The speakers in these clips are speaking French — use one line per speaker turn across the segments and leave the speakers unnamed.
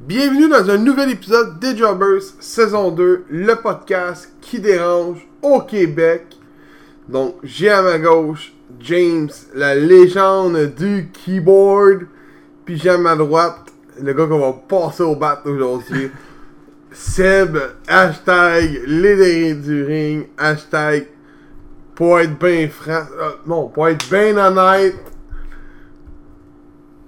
Bienvenue dans un nouvel épisode des Jobbers, saison 2, le podcast qui dérange au Québec. Donc, j'ai à ma gauche James, la légende du keyboard. Puis j'ai à ma droite le gars qu'on va passer au bat aujourd'hui. Seb, hashtag les du ring, hashtag pour être bien franc, euh, non, pour être bien honnête.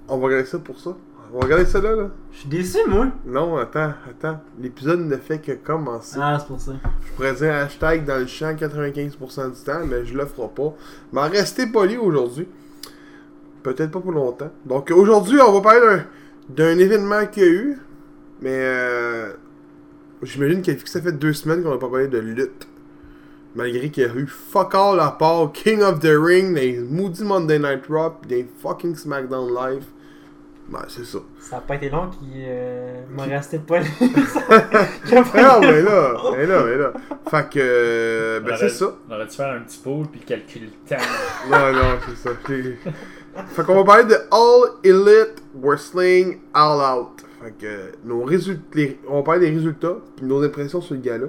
On va regarder ça pour ça. On va regarder ça là, là.
Je suis déçu, moi.
Non, attends, attends. L'épisode ne fait que commencer.
Ah, c'est pour ça.
Je pourrais dire hashtag dans le champ 95% du temps, mais je le ferai pas. Mais restez poli aujourd'hui. Peut-être pas pour longtemps. Donc aujourd'hui, on va parler d'un, événement qu'il y a eu. Mais euh, j'imagine que ça fait deux semaines qu'on n'a pas parlé de lutte. Malgré qu'il y a eu fuck all à part King of the Ring, des Moody Monday Night Raw, des fucking SmackDown Live. Ben, c'est ça.
Ça a pas été long qui euh, m'a resté de poil.
Ah, mais là, mais là, mais là. Fait que, euh, ben c'est ça.
On aurait dû faire un petit pool puis calculer le temps.
Non, non, c'est ça. Fait qu'on va parler de All Elite Wrestling All Out. Fait que nos résultats, les- on va parler des résultats puis nos impressions sur le gala.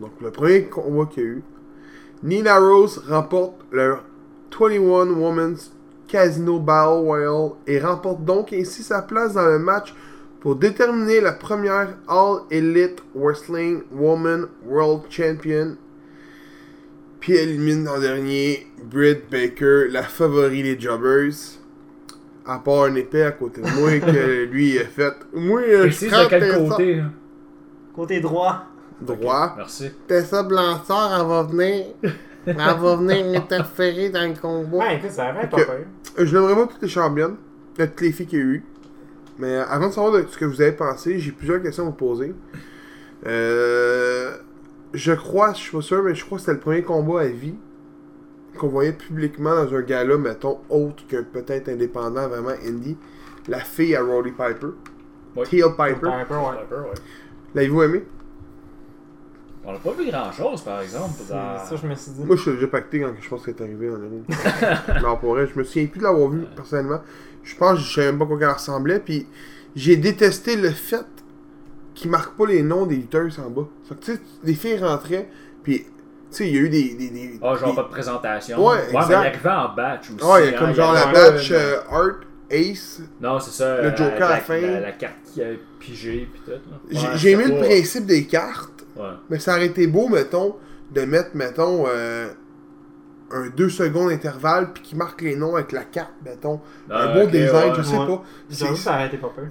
Donc le premier combat qu'il y a eu, Nina Rose remporte le 21 Women's Casino Battle Royale et remporte donc ainsi sa place dans le match pour déterminer la première All Elite Wrestling Woman World Champion puis elle élimine en dernier Britt Baker, la favori des Jobbers. À part un épée à côté de moi que lui il a fait. Moi, je prends
de quel côté.
Côté droit.
droit.
Merci.
Tessa Blanchard, elle va venir. Elle va venir interférer dans le combat.
Ouais, écoute, ça avait pas peur.
Je n'aimerais pas toutes les championnes, de toutes les filles qu'il y a eu. Mais avant de savoir de ce que vous avez pensé, j'ai plusieurs questions à vous poser. Euh, je crois, je suis pas sûr, mais je crois que c'était le premier combat à vie qu'on voyait publiquement dans un gala, mettons, autre que peut-être indépendant, vraiment indie. La fille à Roddy Piper.
Oui.
Teal Piper.
Piper, ouais.
Peu, ouais.
L'avez-vous aimé?
On n'a pas vu grand chose par exemple.
C'est
Dans...
ça, je me suis dit.
Moi, je suis déjà pacté quand je pense qu'elle est arrivée en ligne. non, pour vrai, je me souviens plus de l'avoir vu personnellement. Je pense que je savais même pas quoi qu'elle ressemblait. Puis j'ai détesté le fait qu'ils marquent pas les noms des lutteurs en bas. Fait que tu sais, les filles rentraient, puis tu sais, il y a eu des. des, des
Ah, genre
des-
pas de présentation.
Ouais,
mais
exact.
il arrivait en batch aussi.
Ouais, il y a
hein,
comme
il
genre la batch euh, Art, Ace.
Non, c'est ça.
le Joker à la
la,
fin.
La, la carte qui a pigé puis tout.
J'ai
Ouais,
j'ai aimé le principe des cartes,
Ouais.
mais ça aurait été beau, mettons, de mettre, mettons, euh, un 2 secondes d'intervalle, puis qui marque les noms avec la carte, mettons. un
Ah,
beau
ok,
design,
ouais.
je sais
Ouais.
pas.
J'avoue, ça aurait été pas peur.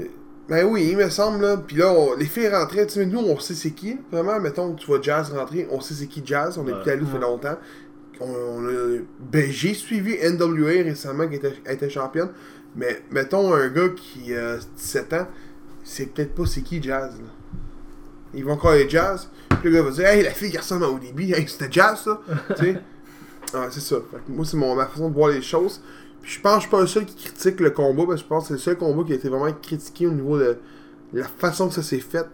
Ben oui, il me semble, là. Puis là, on- les filles rentraient, tu sais, nous, on sait c'est qui. Vraiment, mettons, tu vois Jazz rentrer, on sait c'est qui Jazz. On est plus allé, ça fait longtemps. On, on a- ben, j'ai suivi NWA récemment, qui était, était championne. Mais mettons, un gars qui a 17 ans, c'est peut-être pas c'est qui Jazz, là. Ils vont encore les Jazz. Puis le gars va dire, hey, la fille qui ressemble à ODB, hey, c'était Jazz, ça. tu sais? Ah, c'est ça. Fait que moi, c'est mon- ma façon de voir les choses. Puis je pense que je suis pas le seul qui critique le combat, parce que je pense que c'est le seul combat qui a été vraiment critiqué au niveau de la façon que ça s'est fait.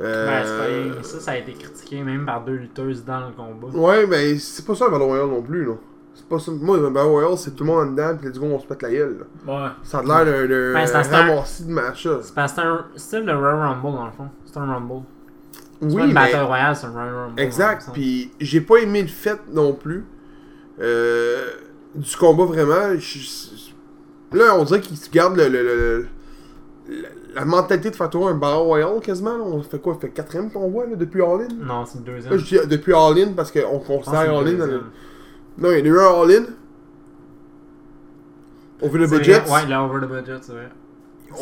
Euh,
Ben. Ça, ça a été critiqué même par deux lutteuses dans le combat.
Ouais, mais c'est pas ça le Battle Royale non plus, là. C'est pas ça. Moi, le Battle Royale, c'est tout le monde en dedans, pis les gars, on se pète la gueule, là.
Ouais.
Ça a l'air d'un-
Ben,
ramassis de match.
C'est parce que c'est un style de Royal Rumble dans le fond. C'est un Rumble. C'est pas
Oui,
une
mais...
Battle Royale, c'est un Royal Rumble.
Exact, puis j'ai pas aimé le fait non plus euh, du combat vraiment. Là, on dirait qu'ils gardent le, le- le- le- la mentalité de faire tourner un Battle Royale quasiment. là. On fait quoi? Ça fait quatrième qu'on voit là, depuis All In?
Sens. Non, c'est le deuxième.
Là, je dis depuis All In parce qu'on considère
c'est
Non, il y en a eu un All In. Over the budget.
vrai, Ouais, là, over the budget, c'est vrai.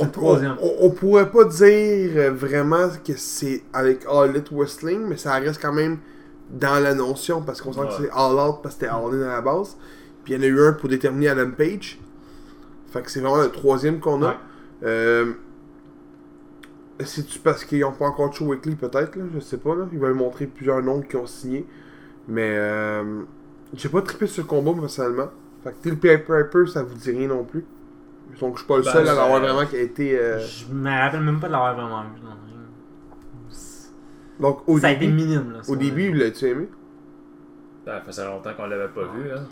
On,
troisième.
on- on pourrait pas dire euh, vraiment que c'est avec All Elite Wrestling, mais ça reste quand même dans la notion parce qu'on sent que c'est All Out parce que c'était All In à la base. Puis il y en a eu un pour déterminer Adam Page. Fait que c'est vraiment le troisième qu'on a.
Ouais.
Euh, C'est-tu parce qu'ils ont pas encore show weekly peut-être là? Je sais pas là. Ils veulent montrer plusieurs noms qui ont signé. Mais euh, j'ai pas trippé sur le combat personnellement. Fait que Till Piper, ça vous dit rien non plus. Donc je suis pas le
Ben,
seul à l'avoir vraiment qui a été. euh,
Je me rappelle même pas de l'avoir vraiment vu dans.
Donc au
ça a été
début,
minime, là. ça.
au début, l'as-tu aimé?
Ça faisait longtemps qu'on l'avait pas vu. Hein.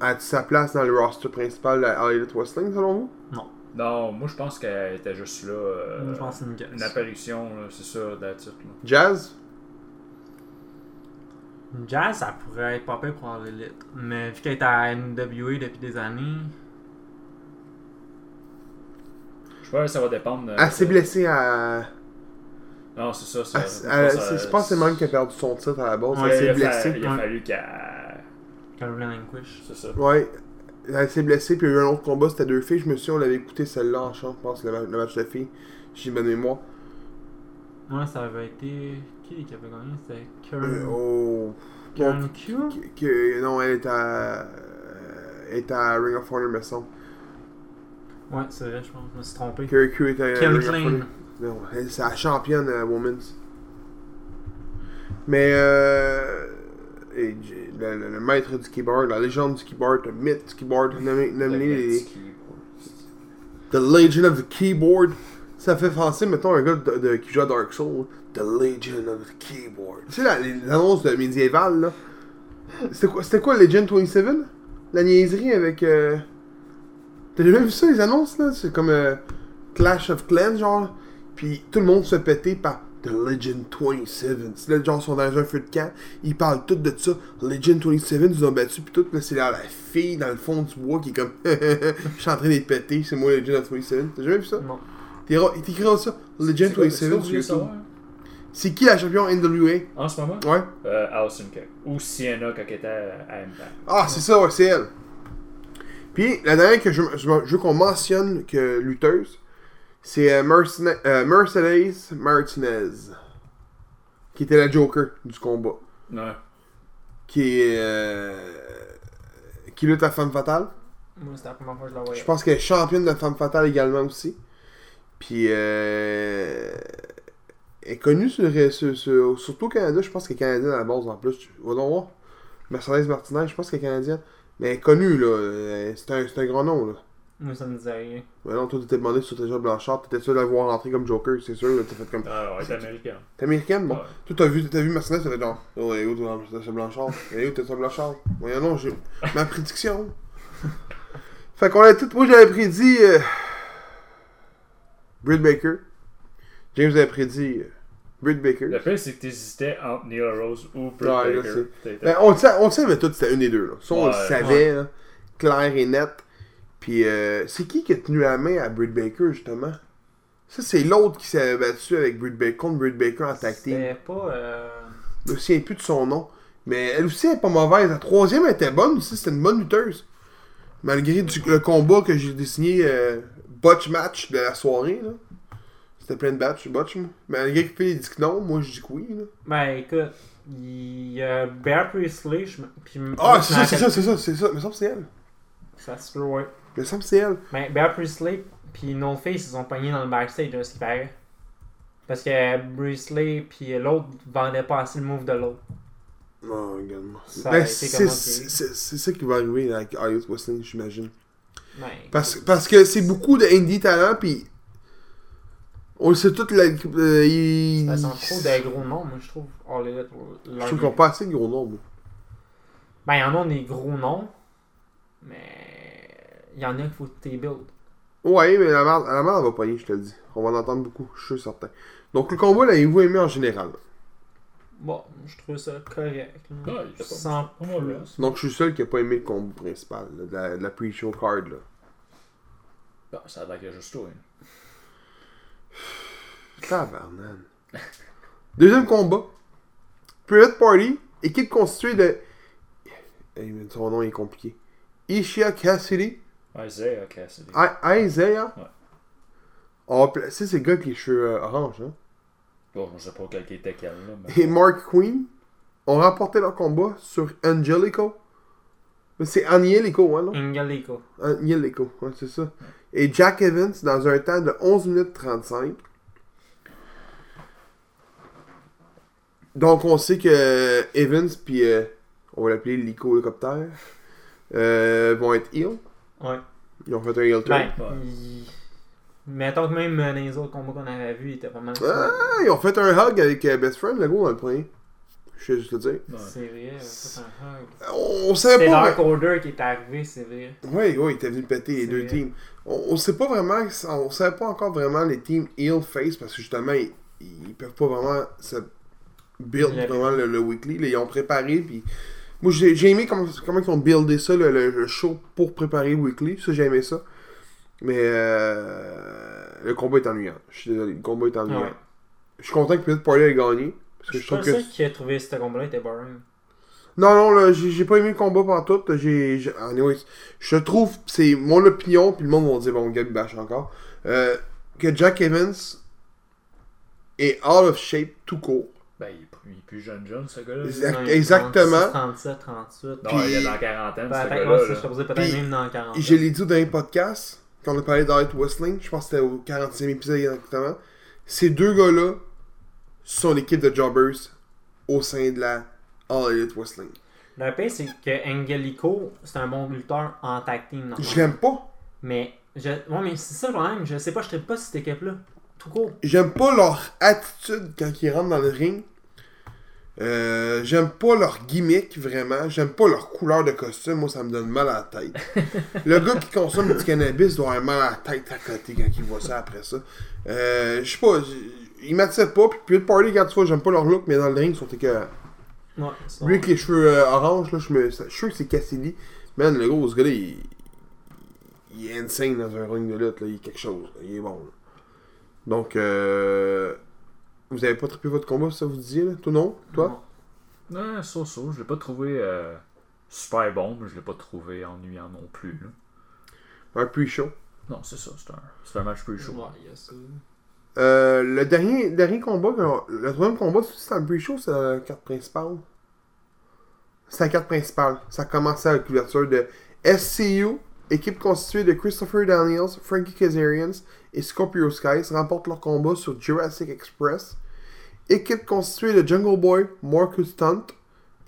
As-tu sa place dans le roster principal de All Elite Wrestling selon vous?
Non.
Non, moi je pense qu'elle était juste là. euh,
je pense que c'est une.
Une apparition, c'est ça, là.
Jazz?
Jazz, ça pourrait être pas pire pour avoir l'élite. Mais vu qu'elle est à NWA depuis des années.
Je pense que ça va dépendre. de-
Elle s'est blessée à.
Non, c'est ça. ça
à-
je
à-
euh,
Je pense que c'est même qui a perdu son titre à la base.
Ouais,
elle
il
s'est blessée.
il a
Ouais.
fallu qu'elle.
Caroline Lanquish.
C'est ça.
Ouais. Elle s'est blessée, puis il y a eu un autre combat, c'était deux filles. Je me souviens, on l'avait écouté celle-là en chant, je pense, le match de filles. J'ai bonne mémoire.
Ouais, ça avait été. Qui qui avait gagné C'était
Euh, oh.
Karen Q
non, elle est à. Elle est à Ring of Honor, me semble.
Ouais, c'est vrai, je pense. Je me suis trompé.
Kerry Q est à Ring of
Klein.
Honor. Non, elle- c'est la championne euh, Women's. Mais euh. et le, le- le maître du keyboard, la légende du keyboard, le mythe du keyboard, nommé, nommé les- The Legend of the Keyboard. Ça fait penser, mettons, un gars de, de- qui joue à Dark Souls. The Legend of the Keyboard. Tu sais, la- les annonces de médiéval, là. C'était quoi, quoi Legend 27 La niaiserie avec. Euh... T'as jamais vu ça, les annonces, là? C'est comme euh, Clash of Clans, genre. Puis tout le monde se péter par The Legend 27. C'est là, genre, ils sont dans un feu de camp. Ils parlent tout de ça. Legend 27, ils ont battu, puis tout. Là, c'est la fille dans le fond du bois qui est comme. Je suis en train d'être pété, c'est moi Legend of 27. T'as jamais vu ça?
Non.
T'écris- T'écriras ça, Legend 27 sur YouTube.
hein?
C'est qui la champion NWA
En ce moment?
Ouais.
euh, Alison Kay. Ou Sienna quand elle était à Impact.
Ah, c'est ça, ouais, c'est elle. Puis, la dernière que je, je, je veux qu'on mentionne que lutteuse, c'est euh, Mercene- euh, Mercedes Martinez. Qui était la Joker du combat.
Ouais.
Qui est. euh, qui lutte à Femme Fatale.
Moi, c'était la première fois que je la voyais.
Je pense qu'elle est championne de Femme Fatale également aussi. Puis, euh, elle est connue sur, le- sur- sur- surtout au Canada. Je pense qu'elle est canadienne à la base en plus. Va donc voir. Mercedes Martinez, je pense qu'elle est canadienne. Mais elle est connue, là. Euh, C'est un, un grand nom, là.
Moi, ça me disait rien.
Mais non, toi, tu t'es demandé sur Trésor Blanchard. T'étais sûr de la voir rentrer comme Joker, c'est sûr. T'as fait comme.
Ah, ouais, elle est américaine.
T'es américaine, bon.
Ouais.
Toi, t'as vu, t'as vu Mercedes, ça fait genre. Oh, et où Trésor Blanchard? Et où Trésor Blanchard Voyons, non, j'ai. Ma prédiction. fait qu'on a tout. Moi, j'avais prédit. Euh... Britt Baker. James avait prédit. Euh... Britt Baker.
Le pire, c'est que t'hésitais entre Neil Rose ou Britt
Ouais,
Baker.
Ben, on, le sa- on le savait tous, c'était une des deux. Là. Ça, on le
Ouais,
savait, là, clair et net. Puis, euh, c'est qui qui a tenu la main à Britt Baker, justement? Ça, c'est l'autre qui s'est battu avec Britt Baker, contre Britt Baker en team.
C'était pas. Euh...
Je me souviens plus de son nom. Mais elle aussi, elle est pas mauvaise. La troisième, elle était bonne aussi. C'était une bonne lutteuse. Malgré du- le combat que j'ai dessiné, euh, botch match de la soirée, là. C'était plein de batch, botch, moi. Malgré que Phil dit que non, moi je dis que oui, là.
Ben, écoute, il y a Bear Priestley. Je... Puis,
Ah, c'est ça, c'est ça, c'est ça, c'est ça. Mais ça, c'est elle.
Ça se peut, ouais.
Mais ça, c'est elle.
Ben, Bear Priestley puis No Face, ils ont pogné dans le backstage, là, ce qui paraît. Parce que Priestley puis l'autre vendaient pas assez le move de l'autre.
Oh, Ben, c'est ça qui va arriver avec Ios Wrestling, j'imagine.
Ben,
Parce, parce que c'est beaucoup de indie talent, puis on le sait tout, la, euh, ils-
ça sent trop des gros noms, moi, je trouve. Elite,
Je trouve qu'ils ont pas assez de gros noms, moi.
Ben, il y en a des gros noms, mais il y en a qu'il faut que build.
Ouais, mais la merde, la merde, elle va pogner, je te le dis. On va en entendre beaucoup, je suis certain. Donc, le combat, l'avez-vous aimé en général?
Bon, je trouve ça correct. là.
Ouais, pas-
Sans
pas mauvais.
plus.
Donc, je suis le seul qui a pas aimé le combat principal, là, de la, de la pre-show card, là.
Bon, ça a l'air qu'il y a juste toi. hein.
Deuxième combat. Private Party, équipe constituée de. Mais son nom est compliqué. Ishia Cassidy,
Isaiah Cassidy.
I- Isaiah?
Ouais.
On va placer ces gars avec les cheveux euh, orange, hein?
Bon, je sais pas quel qui était quel, là. Mais...
Et Mark Queen ont remporté leur combat sur Angelico. Mais C'est Angelico, hein, non?
Angelico.
Angelico, ouais, c'est ça. Et Jack Evans dans un temps de 11 minutes 35. Donc on sait que Evans puis euh, on va l'appeler Lico hélicoptère euh, vont être heal.
Ouais.
Ils ont fait un heal turn.
Ben, mettons que même euh, dans les autres combats qu'on avait vus, il était pas mal.
Ah, ils ont fait un hug avec euh, Best Friend, le gros, dans le premier. Je vais juste te dire.
Ouais.
C'est vrai, c'est un hug.
On, on savait
C'est
pas.
Dark Order qui est arrivé, c'est vrai.
Oui, oui, il était venu péter les
C'est
deux
vrai.
teams. On, on sait pas vraiment, on savait pas encore vraiment les teams heel face parce que justement, ils, ils peuvent pas vraiment se build
Le-
vraiment le, le weekly. Là, ils ont préparé, puis moi j'ai j'ai aimé comment, comment ils ont buildé ça, le, le- le show pour préparer le weekly. Ça, j'ai aimé ça. Mais euh, le combat est ennuyant. Je suis désolé, le combat est ennuyant.
Ouais.
Je suis content que Pete Party ait gagné. Parce
Je
que je
suis pas
trouve que
sûr qui a trouvé ce combat-là était boring.
non, non, là, j'ai j'ai pas aimé le combat pendant tout. J'ai, j'ai- anyways, je trouve, c'est mon opinion, puis le monde va dire, bon, Gabi bâche encore, euh, que Jack Evans est out of shape tout court.
Ben, il est plus- il est plus jeune, jeune, ce gars-là.
Exact- exactement.
36, 37, 38.
Non,
Puis-
il est dans la quarantaine,
Ben,
ce gars-là.
moi,
là.
je peut-être
Puis,
même dans le 40.
Je l'ai dit dans les podcasts, quand on a parlé d'Art Wrestling, je pense que c'était au 45e épisode exactement. Ces deux gars-là sont l'équipe de Jobbers au sein de la All Elite Wrestling.
Le pire, c'est que Angelico, c'est un bon lutteur en tag team.
Je l'aime pas.
Mais, je... ouais, mais c'est ça le problème. Je sais pas, je ne pas cette équipe-là. Tout court.
J'aime pas leur attitude quand ils rentrent dans le ring. Euh, j'aime pas leur gimmick vraiment. J'aime pas leur couleur de costume. Moi, ça me donne mal à la tête. le gars qui consomme du cannabis doit avoir mal à la tête à côté quand il voit ça après ça. Euh, je sais pas. Ils m'attirent pas. Puis, puis le party, quand tu vois, j'aime pas leur look, mais dans le ring, ils sont écœurants.
Ouais,
Lui avec les cheveux euh, orange, là, je me. Je suis sûr que c'est Cassidy. Man, le gros, ce gars-là, il. Il est insane dans un ring de lutte, là. Il est quelque chose. là. Il est bon. là. Donc, euh. Vous avez pas trippé votre combat, ça vous disiez, là? Toi, non? Toi?
Ouais, ça, ça. Je l'ai pas trouvé euh, super bon, mais je l'ai pas trouvé ennuyant non plus. là.
Un pre-show.
Non, c'est ça. C'est un, c'est un match plus chaud.
Ouais, a.
Euh, le dernier, dernier combat, le troisième combat, c'est un pre-show, c'est la carte principale. C'est la carte principale. Ça commençait avec l'ouverture de SCU, équipe constituée de Christopher Daniels, Frankie Kazarian et Scorpio Skies, remportent leur combat sur Jurassic Express. Équipe constituée de Jungle Boy, Marcus Stunt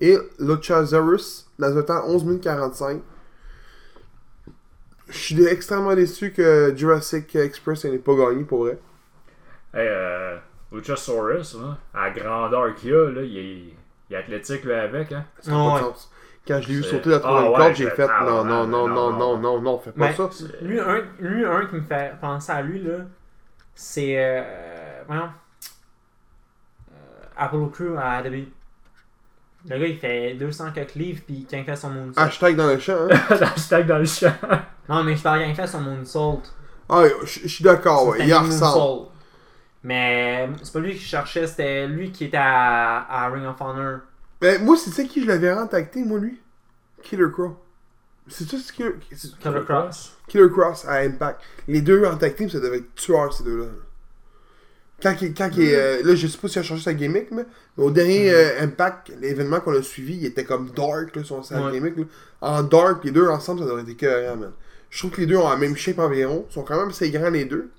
et Luchasaurus dans un temps 11 minutes 45. Je suis extrêmement déçu que Jurassic Express n'ait pas gagné pour vrai.
Hey, euh, Luchasaurus, à la grandeur qu'il a, là, il est, il est athlétique, lui, avec. Hein.
Ça n'a pas de sens. Quand je l'ai vu
C'est-
sauter la troisième
Ah ouais,
corde, j'ai
je-
fait
ah
non, non, non,
non,
non, non,
non.
non, non, fais pas
Mais-
ça.
Lui un, lui, un qui me fait penser à lui, là, c'est. Euh, voyons. Euh, Apollo Crew à AW. Le gars, il fait 200 quelques livres, puis quand il fait son moonsault.
Hashtag dans le champ. Hein?
Hashtag dans le champ.
Non, mais je parle quand il fait son moonsault.
Ah, je suis d'accord, ouais, il ressemble.
Mais c'est pas lui qui cherchait, c'était lui qui était à, à Ring of Honor.
Mais moi, c'est ça qui je l'avais rentacté, moi, lui Killer Crow. C'est ça, c'est Killer,
Killer Cross.
Killer Cross à Impact. Les deux en tag team, ça devait être tueur, ces deux-là. Quand il, quand il, euh, là, je sais pas s'il a changé sa gimmick, mais au dernier euh, Impact, l'événement qu'on a suivi, il était comme dark, là, son sa
Ouais.
gimmick. Là. En dark, les deux ensemble, ça devrait être écœurant, man. Je trouve que les deux ont la même shape environ. Ils sont quand même assez grands, les deux.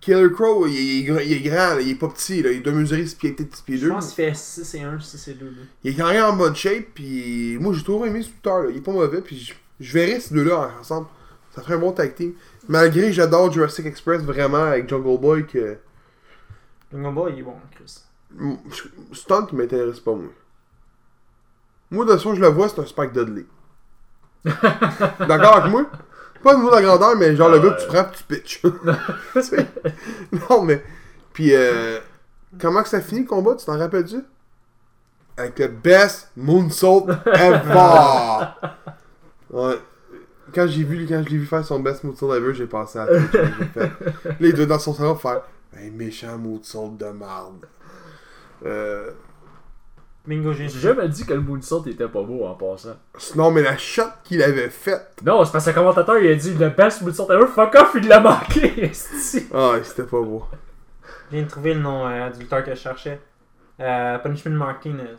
Killer Crow, il est, gr- il est grand, là, il est pas petit, là. il doit mesurer 6 pieds 6 pieds
Je
2.
pense qu'il fait 6 et 1, 6 et 2. là.
Il est quand même en bonne shape, puis moi j'ai toujours aimé ce lutteur, il est pas mauvais, puis je, je verrais ces deux-là ensemble. Ça ferait un bon tag team. Malgré que j'adore Jurassic Express vraiment avec Jungle Boy, que
Le combat, il est bon, Chris.
je- Stunt m'intéresse pas, moi. Moi, de toute façon, je le vois, c'est un Spike Dudley. D'accord avec moi? Pas au niveau de la grandeur, mais genre le gars que tu prends pis tu pitches. Non, mais. Puis, euh, comment que ça finit le combat, tu t'en rappelles-tu? Avec le best moonsault ever! ouais. Quand j'ai vu, quand je l'ai vu faire son best moonsault ever, j'ai pensé à tout. Fait. Doit être dans son salon faire un méchant moonsault de marde. Euh,
Bingo, j'ai
J'ai jamais dit que le moonsault était pas beau en passant.
non, mais la shot qu'il avait faite.
Non, c'est parce que le commentateur il a dit le best moonsault ever, fuck off, il l'a manqué.
Ah, c'était pas beau.
Je viens de trouver le nom euh, du lutteur que je cherchais. Euh, Punishment Martinez.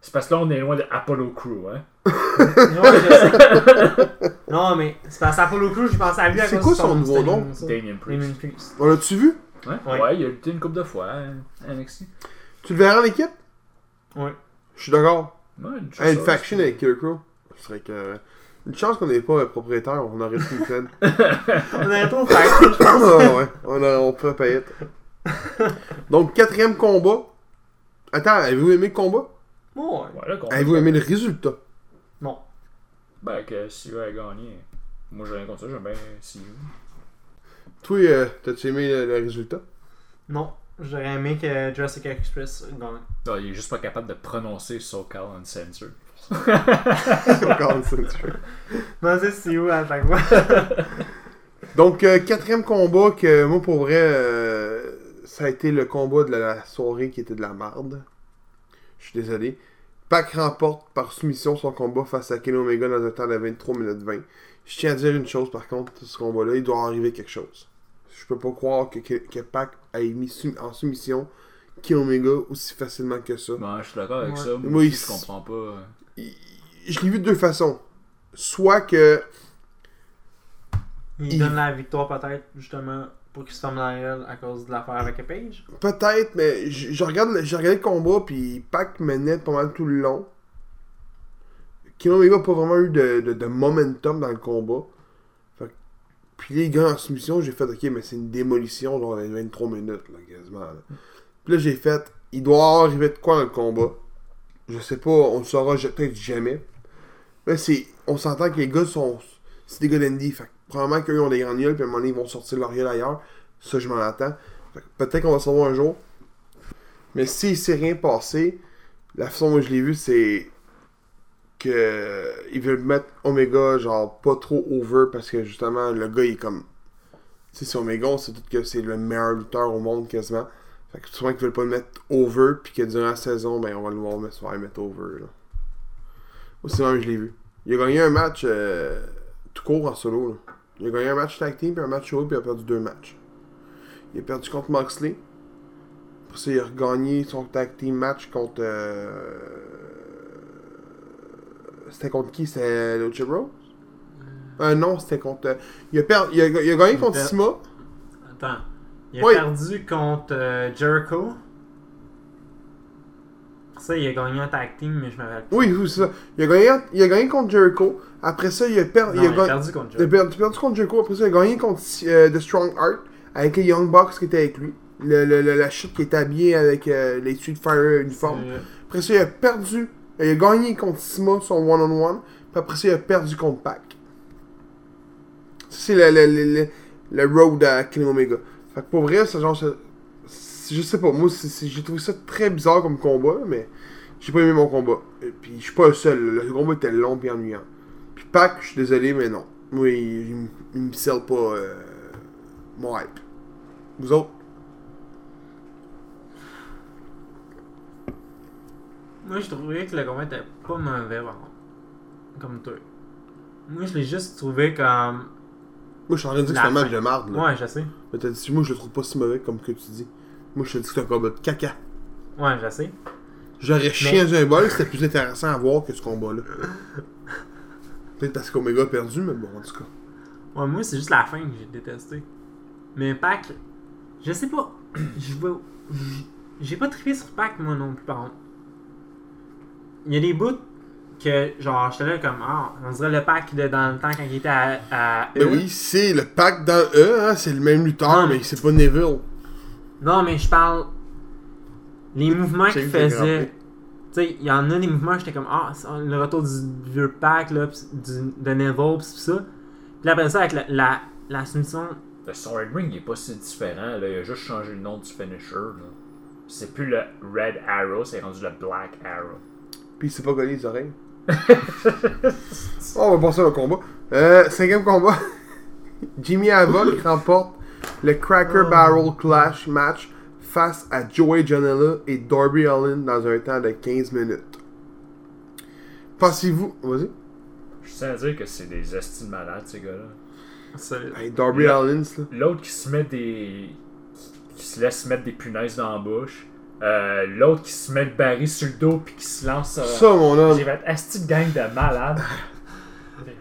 C'est parce que là on est loin de Apollo Crew, hein.
non, je sais. non, mais c'est parce qu'Apollo Crew, j'ai pensé à lui à
C'est quoi son nouveau nom?
Damien Priest.
Damien Priest.
On l'a-tu vu?
Ouais,
Ouais.
ouais. il a lutté une couple de fois hein, à NXT.
Tu le verras en équipe?
Ouais.
Je suis d'accord.
Ouais, une,
Hey, une faction avec Killer Crow. Ce serait que. Une chance qu'on n'est pas euh, propriétaire, on aurait pu le faire.
On aurait trop fait, je pense.
Ah ouais, on, a, on pourrait payer. Donc, quatrième combat. Attends, avez-vous aimé le combat?
Bon, ouais.
Ouais,
Avez-vous aimé le résultat?
Non.
Ben, que CU a gagné. Moi, j'ai rien contre ça, j'aime bien CU.
Toi, euh, t'as-tu aimé le, le résultat?
Non. J'aurais aimé que Jurassic Express gagne.
Ah, il est juste pas capable de prononcer SoCal Uncensored.
Une ceinture.
Non, c'est c'est où à chaque fois.
Donc, euh, quatrième combat que moi, pour vrai, euh, ça a été le combat de la, la soirée qui était de la marde. Je suis désolé. Pac remporte par soumission son combat face à Kenny Omega dans un temps de 23 minutes 20. Je tiens à dire une chose par contre, ce combat-là, il doit arriver quelque chose. Je peux pas croire que, que, que Pac ait mis en soumission Kenny Omega aussi facilement que ça.
Ben, je suis d'accord avec
Ouais.
ça. Moi,
Moi,
aussi,
il-
je comprends pas.
Il- Je l'ai vu de deux façons. Soit que
Il
Il-
donne la victoire peut-être justement pour qu'il se ferme la gueule à cause de l'affaire avec Page.
Peut-être, mais je, je regarde, le- j'ai regardé le combat, puis Pac menait pas mal tout le long. Kenny Omega n'a pas vraiment eu de, de- de momentum dans le combat. Puis les gars en soumission, j'ai fait, ok, mais c'est une démolition, dans 23 minutes, là, quasiment. là. Puis là, j'ai fait, il doit arriver de quoi dans le combat? Je sais pas, on le saura peut-être jamais. Là, c'est, on s'entend que les gars sont, c'est des gars d'Indy, fait que probablement qu'eux ont des grandes gueules, puis à un moment donné, ils vont sortir leur gueule ailleurs. Ça, je m'en attends. Peut-être qu'on va savoir un jour. Mais s'il s'est rien passé, la façon dont je l'ai vu, c'est que ils veulent mettre Omega genre pas trop over parce que justement le gars il est comme tu sais c'est Omega on sait tout que c'est le meilleur lutteur au monde quasiment fait que souvent qu'ils veulent pas le mettre over puis que durant la saison ben on va le voir mais se faire mettre over là aussi même je l'ai vu il a gagné un match euh, tout court en solo là. il a gagné un match tag team puis un match solo puis il a perdu deux matchs il a perdu contre Moxley après ça, il a regagné son tag team match contre. euh, C'était contre qui C'était Lucha Bros euh, Non, c'était contre. euh, Il, a per- il, a, il a gagné contre Sima.
Attends. Il a
Oui.
perdu contre euh, Jericho. Ça, il a gagné un tag team, mais je plus.
Oui, oui, c'est ça. Il a, gagné, il a gagné contre Jericho. Après ça, il a, per-
Non,
il a
il a
gagné.
perdu contre
Il a
Jericho.
perdu, contre Jericho. Après ça, il a gagné contre euh, The Strong Heart avec les Young Bucks qui étaient avec lui. Le, le- le- la chute qui était habillée avec euh, les Street Fire uniformes.
Euh,
Après ça, il a perdu. Il a gagné contre Sima son one-on-one. Puis après ça, il a perdu contre Pac. C'est le, le, le, le, road à Kenny Omega. Fait que pour vrai, c'est genre. Je sais pas, moi, j'ai trouvé ça très bizarre comme combat, mais j'ai pas aimé mon combat. Et puis je suis pas le seul. Le combat était long et ennuyant. Puis Pac, je suis désolé, mais non. Moi, il, me sell pas euh, mon hype. Vous autres?
Moi, je trouvais que le combat était pas mauvais, par contre. Comme toi. Moi, je l'ai juste trouvé comme.
Moi, je suis en train de dire que c'est un match de marde. là.
Ouais, je sais.
Mais t'as dit, moi, je le trouve pas si mauvais comme que tu dis. Moi, je te dis que c'est un combat de caca.
Ouais, je sais.
J'aurais chié dans un bol, c'était plus intéressant à voir que ce combat-là. Peut-être parce qu'Omega a perdu, mais bon, en tout cas.
Ouais, moi, c'est juste la fin que j'ai détesté. Mais Pac, je sais pas. Je vois. J'ai pas trippé sur Pac, moi non plus, par contre. Il y a des bouts que, genre, j'étais là comme, ah, on dirait le Pac de dans le temps quand il était à. à
Mais
E.
oui, c'est le pack dans E, hein, c'est le même lutteur, mais c'est pas Neville.
Non, mais je parle. Les mouvements qu'il faisait. Tu sais, il y en a des mouvements, j'étais comme, ah, le retour du vieux pack, là, pis du, de Neville, pis ça. Puis après ça, avec la, la, la soumission.
Le Sword Ring il est pas si différent. Là. Il a juste changé le nom du finisher. là. C'est plus le Red Arrow, c'est rendu le Black Arrow.
Puis il s'est pas collé les oreilles. Oh, on va passer au combat. Euh, cinquième combat. Jimmy Havoc remporte le Cracker
Oh.
Barrel Clash match face à Joey Janela et Darby Allin dans un temps de 15 minutes. Pensez-vous. Vas-y.
Je tiens à dire que c'est des estimes malades, ces gars-là.
Hey, Darby Allin, là.
L'autre qui se met des. qui se laisse mettre des punaises dans la bouche. Euh, L'autre qui se met le baril sur le dos puis qui se lance. euh,
Ça, mon homme.
J'ai fait asti de gang de malades.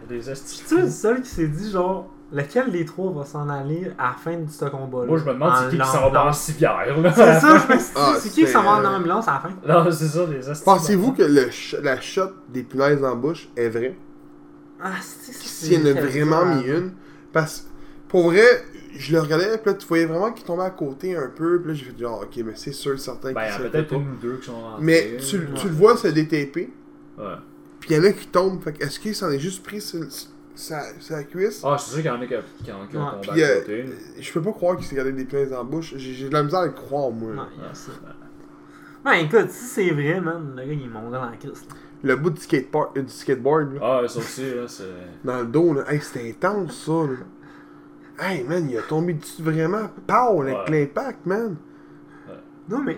Des- esti.
Tu es le seul qui s'est dit, genre, lequel des trois va s'en aller à la fin de ce combat-là?
Moi, je me demande c'est qui qui s'en va dans la civière. Là.
C'est ça, je me suis dit,
Ah,
c'est qui qui s'en va en
c'était, euh,
ambulance à la fin?
Non, c'est ça, des esti.
Pensez-vous que le ch- la shot des punaises en bouche est vraie?
Ah, c'est
S'il y en a vraiment mis une? Parce pour vrai, je le regardais, puis là, tu voyais vraiment qu'il tombait à côté un peu, puis là, j'ai fait genre, ok, mais c'est sûr, certain
Ben, il y
qu'il
en
se
a peut-être une ou deux qui sont rentrés.
Mais tu,
Ouais.
tu le vois se détaper,
Ouais.
puis il y en a qui tombent, fait que est-ce qu'il s'en est juste pris sur, sa, sa cuisse?
Ah, c'est sûr qu'il y en a qui, qui, ont- qui ont
Ouais.
tombé
Puis,
à
euh,
côté.
je peux pas croire qu'il s'est gardé des plaies dans la bouche, j'ai de la misère à le croire, moi.
Non, il y a
Ouais.
ça. Ben écoute, si c'est vrai, man, le gars il est monté dans la crise.
Le bout du skateboard, euh, du skateboard là,
Ah, ça aussi, là, c'est.
dans le dos, là, hey, c'était intense, ça, là. Hey, man, il a tombé dessus vraiment, pow, avec
Ouais.
l'impact, man.
Non, mais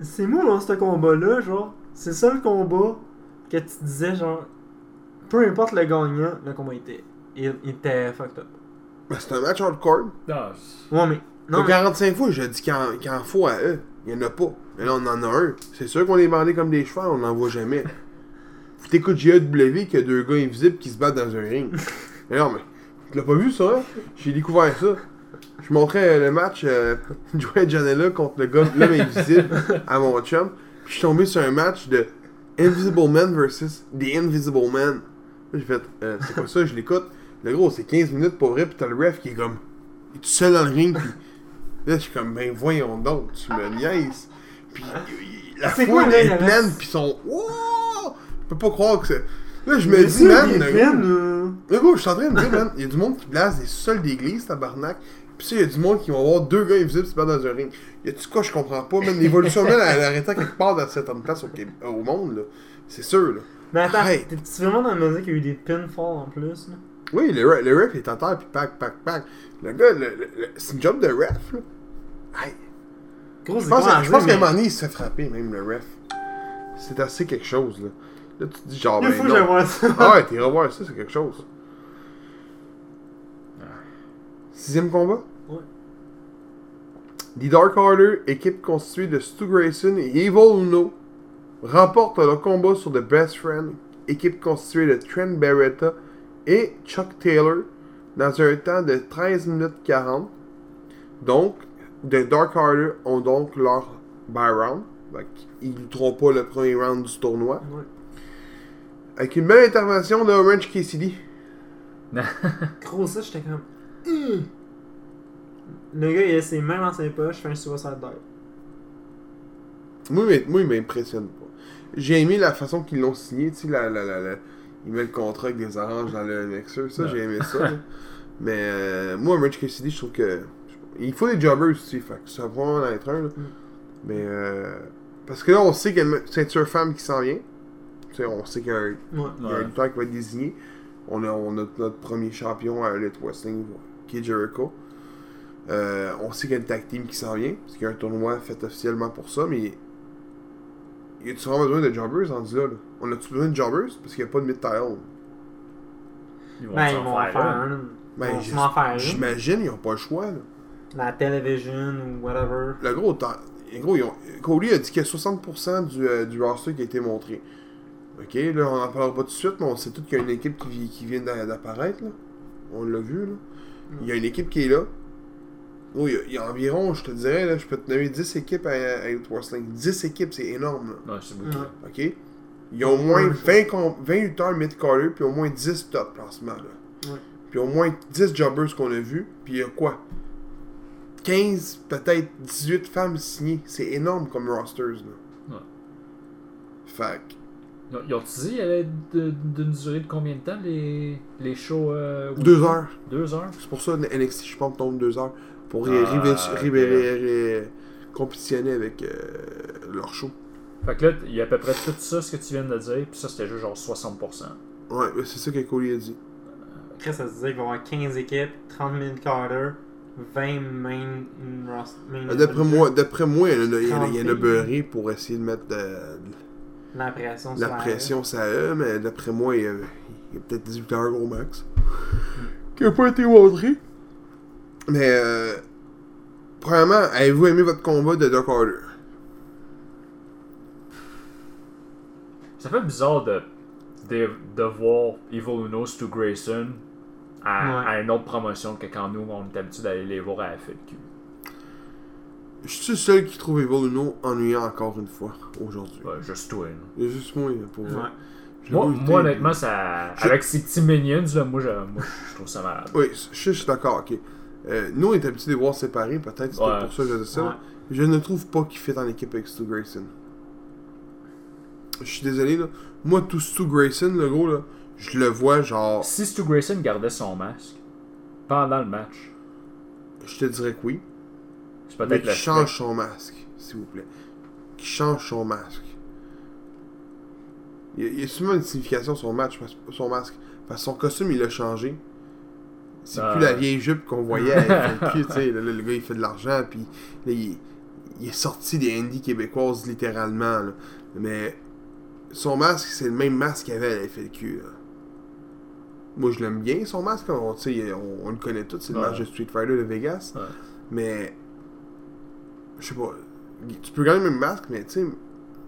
c'est moi dans ce combat-là, genre, c'est ça le combat que tu disais, genre, peu importe le gagnant, le combat était, il, il était fucked up.
Ben, c'est un match hardcore.
non, c'est-
Ouais, mais. Non, mais-
45 fois, je dis qu'il en, qu'il en faut à eux. Il y en a pas. Mais là, on en a un. C'est sûr qu'on est bandé comme des chevaux, on n'en voit jamais. T'écoutes JAW qu'il y a deux gars invisibles qui se battent dans un ring. mais non, mais. Tu l'as pas vu ça? J'ai découvert ça. Je montrais euh, le match euh, Joey Janela contre le gars, l'homme invisible, à mon chum. Puis je suis tombé sur un match de Invisible Man versus The Invisible Man. Là, J'ai fait, euh, c'est quoi ça? Je l'écoute. Le gros, c'est 15 minutes pour vrai, puis t'as le ref qui est comme. Il est tout seul dans le ring, puis là, je suis comme, ben voyons donc, tu me niaises. Puis la foule
quoi,
est
le
pleine, puis ils sont. Wow! Je peux pas croire que c'est. Là, je me dis, man,
il
gros, je suis en train de me dire, man, il y a du monde qui blase des sols d'église, tabarnak. Puis ça, il y a du monde qui va voir deux gars invisibles se battre dans un ring. Y a-tu quoi, je comprends pas, man? L'évolution, elle arrêtait quelque part dans cette place au, Québec- au monde, là. C'est sûr, là.
Mais attends, t'es-tu vraiment dans la musique qu'il y a eu des pinfalls en plus, là?
Oui, le, re- le ref est à terre, puis pack, pack, pack. Le gars, le- le- le- c'est une job de ref, là. Hey,
Gros,
je pense, je pense qu'à un moment donné, il se fait frapper, même le ref. C'est assez quelque chose, là. Là, tu te dis, genre,
Il
ben
faut que
non.
j'aille voir ça.
Ah ouais, t'es revoir ça, c'est quelque chose. Sixième combat?
Ouais.
The Dark Order, équipe constituée de Stu Grayson et Evil Uno, remporte le combat sur The Best Friend, équipe constituée de Trent Beretta et Chuck Taylor, dans un temps de 13 minutes 40. Donc, The Dark Order ont donc leur bye round. Fait qu'ils ne lutteront pas le premier round du tournoi.
Ouais.
Avec une belle intervention de Orange KCD.
Gros, ça, j'étais comme. Hum. Le gars, il a ses mains dans ses poches, fait un suicide dive.
Moi, mais- moi il m'impressionne pas. J'ai aimé la façon qu'ils l'ont signé, tu sais, la, la, la, la- il met le contrat avec des oranges dans le ça,
Ouais.
j'ai aimé ça. Mais euh, moi, Orange KCD, je trouve que. Il faut des jobbers aussi, fait que ça va vraiment en être un. là. Mais euh, Parce que là, on sait qu'il y a une ceinture femme qui s'en vient. Tu sais, on sait qu'il y a un,
Ouais.
il y a un
Ouais.
lutteur qui va être désigné. On a, on a notre premier champion à Elite Wrestling, qui est Jericho. Euh, on sait qu'il y a une tag team qui s'en vient, parce qu'il y a un tournoi fait officiellement pour ça, mais. Y a-tu vraiment besoin de jobbers en là, là? On a-tu besoin de jobbers? Parce qu'il n'y a pas de mid-tile.
Ils vont
Ben,
s'en
ils vont en faire
un.
Ben,
ils.
J'imagine, ils n'ont pas le choix, là.
La télévision ou whatever.
Le gros, t'as- gros ils ont- Cody a dit qu'il y a 60% du, euh, du roster qui a été montré. Ok, là, on en parlera pas tout de suite, mais on sait tout qu'il y a une équipe qui, qui vient d'a- d'apparaître, là. On l'a vu, là. Il y a une équipe qui est là. Oh, il, y a, il y a environ, je te dirais, là, je peux te nommer 10 équipes à, à Elite Wrestling. 10 équipes, c'est énorme, là.
Non, c'est beaucoup.
Ouais.
Ok? Il y a au moins 20, com- 20 lutteurs mid-carter, puis au moins 10 top placements, là.
Ouais.
Puis au moins 10 jobbers qu'on a vus, puis il y a quoi? 15, peut-être 18 femmes signées. C'est énorme comme rosters, là.
Ouais.
Fait que-
Ils ont- Ils ont dit elle est de- d'une durée de combien de temps les, les shows euh?
Deux heures.
Deux heures?
C'est pour ça que NXT, je pense, tombe 2 heures. Pour
Ah,
compétitionner avec euh, leur show.
Fait que là, il y a à peu près tout ça, ce que tu viens de dire, puis ça c'était juste genre 60%.
Ouais, c'est ça que Cody a dit.
Après, ça se disait qu'il va y avoir 15 équipes, 30 000 Carter, 20 main, roster- main
Euh, D'après moi, d'après moi, il y en a, il y en a- il y en a
Trente
beurré pour essayer de mettre de,
La pression
la pression sur eux, mais d'après moi, il y a, a peut-être 18 heures au max. Qui n'a pas été montré. Mais, euh, premièrement, avez-vous aimé votre combat de Dark Order?
Ça fait bizarre de, de, de voir Evil Uno, Stu Grayson à,
Ouais.
à une autre promotion que quand nous, on est habitué d'aller les voir à la FLQ.
Je suis le seul qui trouve Evil Uno ennuyant encore une fois aujourd'hui.
Ouais, juste toi. là.
Il y a juste moi, pour.
Ouais.
Moi, honnêtement, ça,
Je-
avec ces petits minions, là, moi, je, moi, je trouve ça malade.
Oui, je, suis d'accord, ok. Euh, nous, on est habitués de les voir séparés, peut-être
Ouais.
pour ça que je dis ça.
Ouais.
Je ne trouve pas qu'il fit en équipe avec Stu Grayson. Je suis désolé, là. Moi, tout Stu Grayson, le gros, là, je le vois genre.
Si Stu Grayson gardait son masque pendant le match,
Je te dirais que oui. Mais
peut-être
qu'il
le
change son masque, s'il vous plaît? Qu'il change son masque? Il y a, il y a sûrement une signification son match, son masque. Parce que son costume, il l'a changé. C'est
Ah,
plus la
ouais.
vieille jupe qu'on voyait avec le cul, tu sais. Là, là, le gars, il fait de l'argent, puis là, il, il est sorti des indies québécoises, littéralement. là. Mais son masque, c'est le même masque qu'il avait à la FLQ. là. Moi, je l'aime bien, son masque. On, le connaît tous, c'est le
Ouais.
match de Street Fighter de Vegas.
Ouais.
Mais, je sais pas, tu peux gagner le même masque, mais tu sais,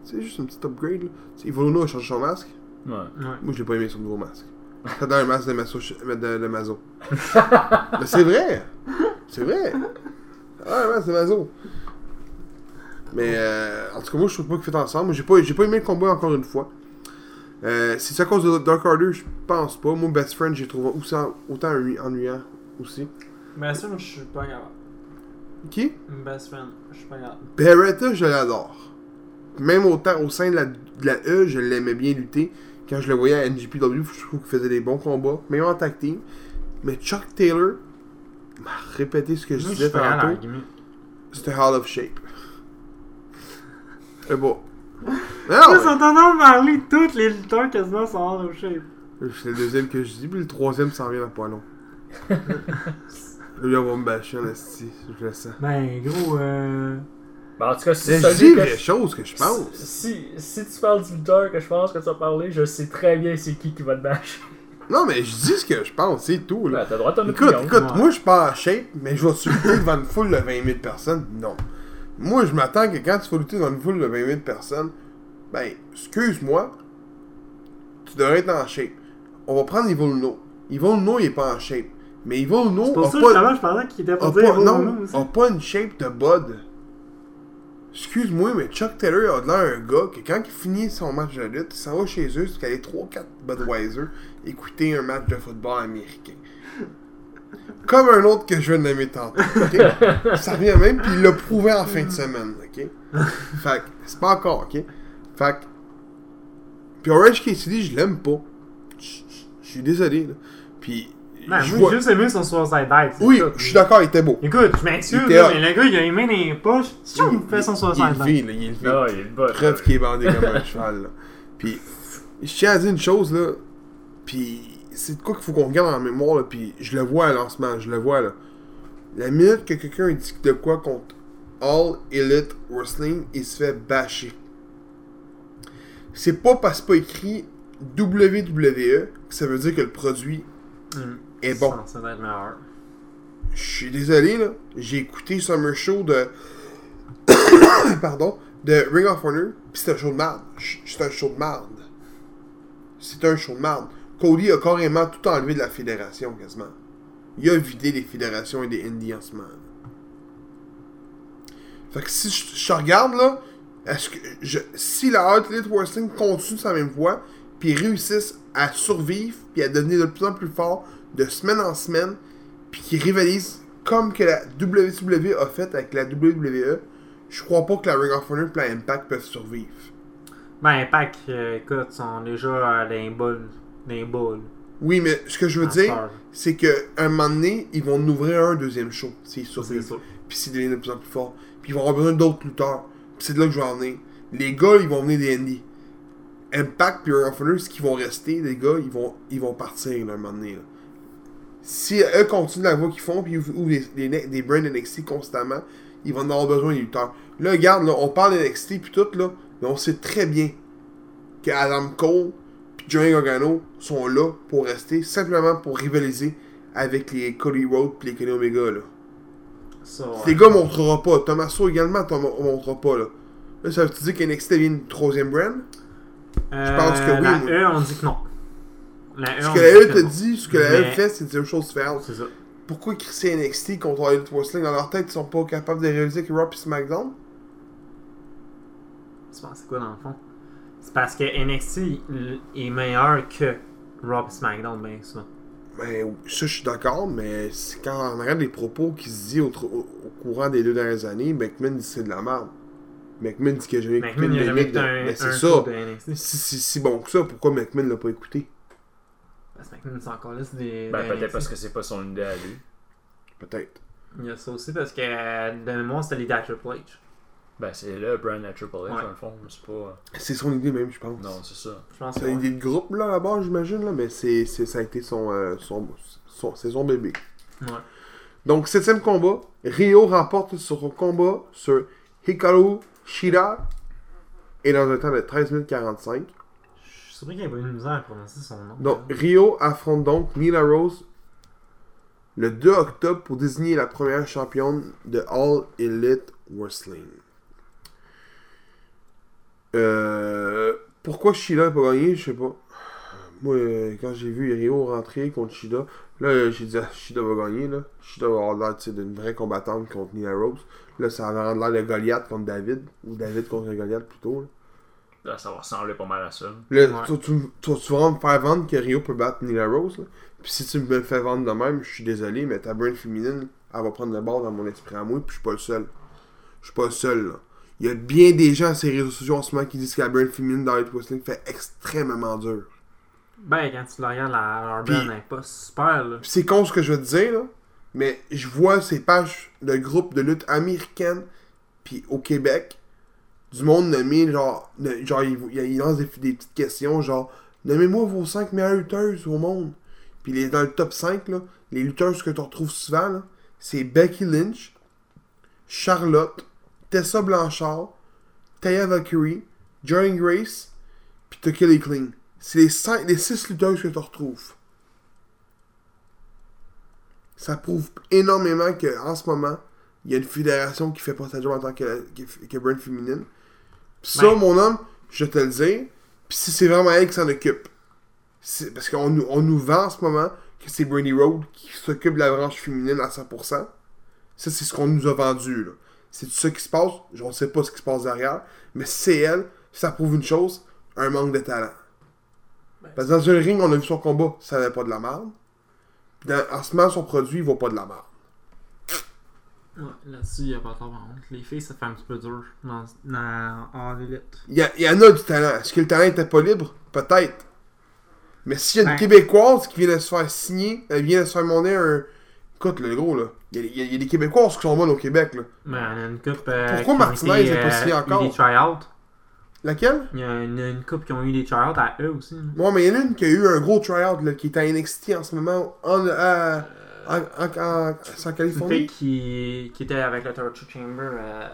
c'est juste une petite upgrade. Là. Tu sais, Evoluno a changé son masque.
Ouais.
Moi, je l'ai pas aimé son nouveau masque. C'est dans un masque de de Mazo. mais c'est vrai! C'est vrai! Ah, un masque de Mazo. Mais, euh, en tout cas, moi, je trouve pas qu'ils fait ensemble. Moi, j'ai pas, j'ai pas aimé le combat encore une fois. Euh, c'est à cause de Dark Order, je pense pas. Moi, Best Friend, j'ai trouvé autant, autant ennuy- ennuyant aussi.
Ben, ça, moi, je suis pas capable.
Qui?
Best friend, je suis pas.
Beretta, je l'adore. Même autant au sein de la, de la E, je l'aimais bien lutter. Quand je le voyais à NGPW, je trouve qu'il faisait des bons combats, même en tag team. Mais Chuck Taylor m'a répété ce que je disais tantôt. C'était Hall of Shape. C'est bon.
Ils
Non,
sont en train de parler, tous les lutteurs quasiment sont hors of shape.
mais c'est le deuxième que je dis, puis le troisième s'en vient dans pas long. Lui, on va me bâcher en esti, je le sens.
Ben, gros, euh.
Ben, en tout cas, si
Mais je dis
que
les choses que je pense.
Si, si tu parles du lutteur que je pense que tu vas parler, je sais très bien c'est qui qui va te bâcher.
Non, mais je dis ce que je pense, c'est tout. Là.
Ben, t'as droit à ton
Écoute,
opinion.
écoute,
Ouais.
moi je suis pas en shape, mais je vais te lutter devant une foule de 20 000 personnes. Non. Moi, je m'attends que quand tu vas lutter devant une foule de 20 000 personnes, ben, excuse-moi, tu devrais être en shape. On va prendre Yvon Luno. Yvon Luno, il est pas en shape. Mais Yvon Luno
C'est pour ça,
pas,
justement, je pensais qu'il était pour
pas-
dire Evo
non,
aussi.
a pas une shape de Bud. Excuse-moi, mais Chuck Taylor a de l'air un gars que quand il finit son match de lutte, il s'en va chez eux, jusqu'à aller 3-4 Budweiser, écouter un match de football américain. Comme un autre que je viens de nommer tantôt? Ça revient même, puis il l'a prouvé en fin de semaine, ok? Fait que, c'est pas encore, ok? Fait que, puis Orange KCD, je l'aime pas. Je je suis désolé, là. Puis, Je
moi,
vois...
j'ai juste aimé son Suicide Dive.
Oui, je suis d'accord, il était beau.
Écoute, je m'excuse,
Il
mais le gars, il a les mains dans les poches. Sûr qu'il fait son
Il est
Suicide Dive.
levé, là, il est levé.
Ah, il est bas.
Preuve qu'il est bandé comme un cheval, là. Puis, je tiens à dire une chose, là. Puis, c'est de quoi qu'il faut qu'on regarde en mémoire, là. Puis, je le vois à lancement, je le vois, là. La minute que quelqu'un dit de quoi contre All Elite Wrestling, il se fait bâcher. C'est pas parce que c'est pas écrit WWE que ça veut dire que le produit
Hum.
Est bon.
Ça être meilleur.
Je suis désolé, là. J'ai écouté Summer Show de. Pardon. De Ring of Honor. Pis c'est un show de merde. C'est un show de merde. C'est un show de merde. Cody a carrément tout enlevé de la fédération, quasiment. Il a vidé les fédérations et des indies en ce moment. Fait que si je, je regarde, là. Est-ce que. Je, si la Elite Wrestling continue sa même voie, puis réussissent à survivre, puis à devenir de plus en plus fort de semaine en semaine, puis qui rivalisent comme que la WWE a fait avec la WWE, je crois pas que la Ring of Honor et la Impact peuvent survivre.
Ben, Impact, euh, écoute, sont déjà à les.
Oui, mais ce que je veux dire, c'est qu'à un moment donné, ils vont ouvrir un deuxième show, s'ils
C'est
survivent. Puis s'ils deviennent de plus en plus forts. Puis ils vont avoir besoin d'autres lutteurs. Puis c'est de là que je vais en venir. Les gars, ils vont venir des indies. Impact puis Ring of Honor, ce qu'ils vont rester, les gars, ils vont, ils vont partir là, à un moment donné. là. Si eux continuent la voie qu'ils font, puis ouvrent des, des, des brands NXT constamment, ils vont en avoir besoin des lutteurs. Là, regarde, là, on parle d'NXT puis tout, là, mais on sait très bien que Adam Cole puis Johnny Gargano sont là pour rester, simplement pour rivaliser avec les Cody Rhodes puis les Kenny Omega, là.
Ça,
Les
ouais.
gars montrera pas. Tommaso également mon- montrera pas, là. Là, ça veut-tu dire qu'NXT devient une troisième brand?
Euh,
pense que oui,
La
moi.
E, on dit que non. La E,
Ce
on
que la E
que
te dit, ce que la E
Mais-
fait, c'est dire une chose différente.
C'est ça.
Pourquoi ils crient NXT contre Elite Wrestling dans leur tête, ils sont pas capables de réaliser que Raw et SmackDown?
Tu penses c'est quoi dans le fond? C'est parce que NXT est meilleur que Raw et SmackDown, bien souvent.
Ben, ça, je suis d'accord, mais c'est quand on regarde les propos qui se dit au, courant des deux dernières années, McMahon dit que c'est de la merde. McMahon dit a jamais écouté
McMahon, il a
une
jamais
dynamique de...
un,
Ben, c'est ça.
de NXT.
Si c'est si bon que ça, pourquoi McMahon l'a pas écouté?
Parce que McMahon, c'est encore là, c'est des.
Ben, peut-être parce que c'est pas son idée à lui.
Peut-être.
Il y a ça aussi parce que euh, de mémoire, c'était l'idée à Triple H.
Ben, c'est là, Brian à Triple H,
Ouais.
dans le fond. C'est pas.
C'est son idée même, je pense.
Non, c'est ça.
Je pense
C'est
que
une
ouais.
idée de groupe, là, là-bas, j'imagine, là, mais c'est, c'est- ça a été son, euh, son, son- c'est son bébé.
Ouais.
Donc, septième combat, Rio remporte son combat sur Hikaru Shida et dans un temps de 13 minutes 45.
Suis surpris qu'il n'y ait pas eu de misère à prononcer son nom.
Donc, Rio affronte donc Nila Rose le 2 octobre pour désigner la première championne de All Elite Wrestling. Euh, pourquoi Shida n'a pas gagné, je sais pas. Moi, euh, quand j'ai vu Rio rentrer contre Shida, là, euh, j'ai dit, ah, va gagner, là. Shida va avoir l'air, d'une vraie combattante contre Nila Rose. Là, ça va rendre l'air de Goliath contre David, ou David contre Goliath plutôt, là.
Là, ça va ressembler pas mal à ça.
Là,
Ouais.
tu, tu, tu, tu vas me faire vendre que Rio peut battre Nila Rose. Là. Puis si tu me le fais vendre de même, je suis désolé, mais ta brand féminine, elle va prendre le bord dans mon esprit à moi, puis je suis pas le seul. Je suis pas le seul. Là. Il y a bien des gens sur les réseaux sociaux en ce moment qui disent que la brand féminine dans Elite Wrestling fait extrêmement dur.
Ben, quand tu le regardes, la, brand n'est pas super, là.
Puis c'est con ce que je vais te dire, là, mais je vois ces pages de groupes de lutte américaine, puis au Québec, du monde nommé, genre, genre ils, ils lancent des, petites questions, genre, nommez-moi vos 5 meilleures lutteuses au monde. Puis les, dans le top 5, là, les lutteuses que tu retrouves souvent, c'est Becky Lynch, Charlotte, Tessa Blanchard, Taya Valkyrie, Jordan Grace, puis t'as Kelly. C'est les, 5, les 6 lutteuses que tu retrouves. Ça prouve énormément qu'en ce moment, il y a une fédération qui fait pas sa job en tant que, que, que brand féminine. Puis ça,
Ben.
mon homme, je te le dire. Puis si c'est vraiment elle qui s'en occupe. C'est- Parce qu'on nous, on nous vend en ce moment que c'est Brandy Road qui s'occupe de la branche féminine à 100%. Ça, c'est ce qu'on nous a vendu. là. C'est ça qui se passe. Je ne sais pas ce qui se passe derrière. Mais si c'est elle, ça prouve une chose un manque de talent.
Ben,
Parce que dans un ring, on a vu son combat, ça n'avait pas de la merde. Puis dans, en ce moment, son produit, il vaut pas de la merde.
Ouais, là-dessus, il n'y a pas tort, par contre. Les filles, ça fait un petit peu dur dans, dans, en élite.
Il y, a- il y en a du talent. Est-ce que le talent était pas libre? Peut-être. Mais s'il y a une
Ben.
Québécoise qui vient de se faire signer, elle vient de se faire monter un. Écoute, le gros, là. Il y, a- il y a- il y a des Québécoises qui sont bonnes au Québec, là.
Mais Ben, il y en a une couple. euh,
Pourquoi Martinez n'est pas signé
euh,
encore?
eu des try-outs.
Laquelle?
Il y a une, une couple qui ont eu des try-outs à eux aussi. là.
Moi, mais il y en a une qui a eu un gros tryout, là, qui est à NXT en ce moment, en, à- en, en, en- c'est en
Une
Californie.
qui, qui était avec le Torture Chamber. Euh...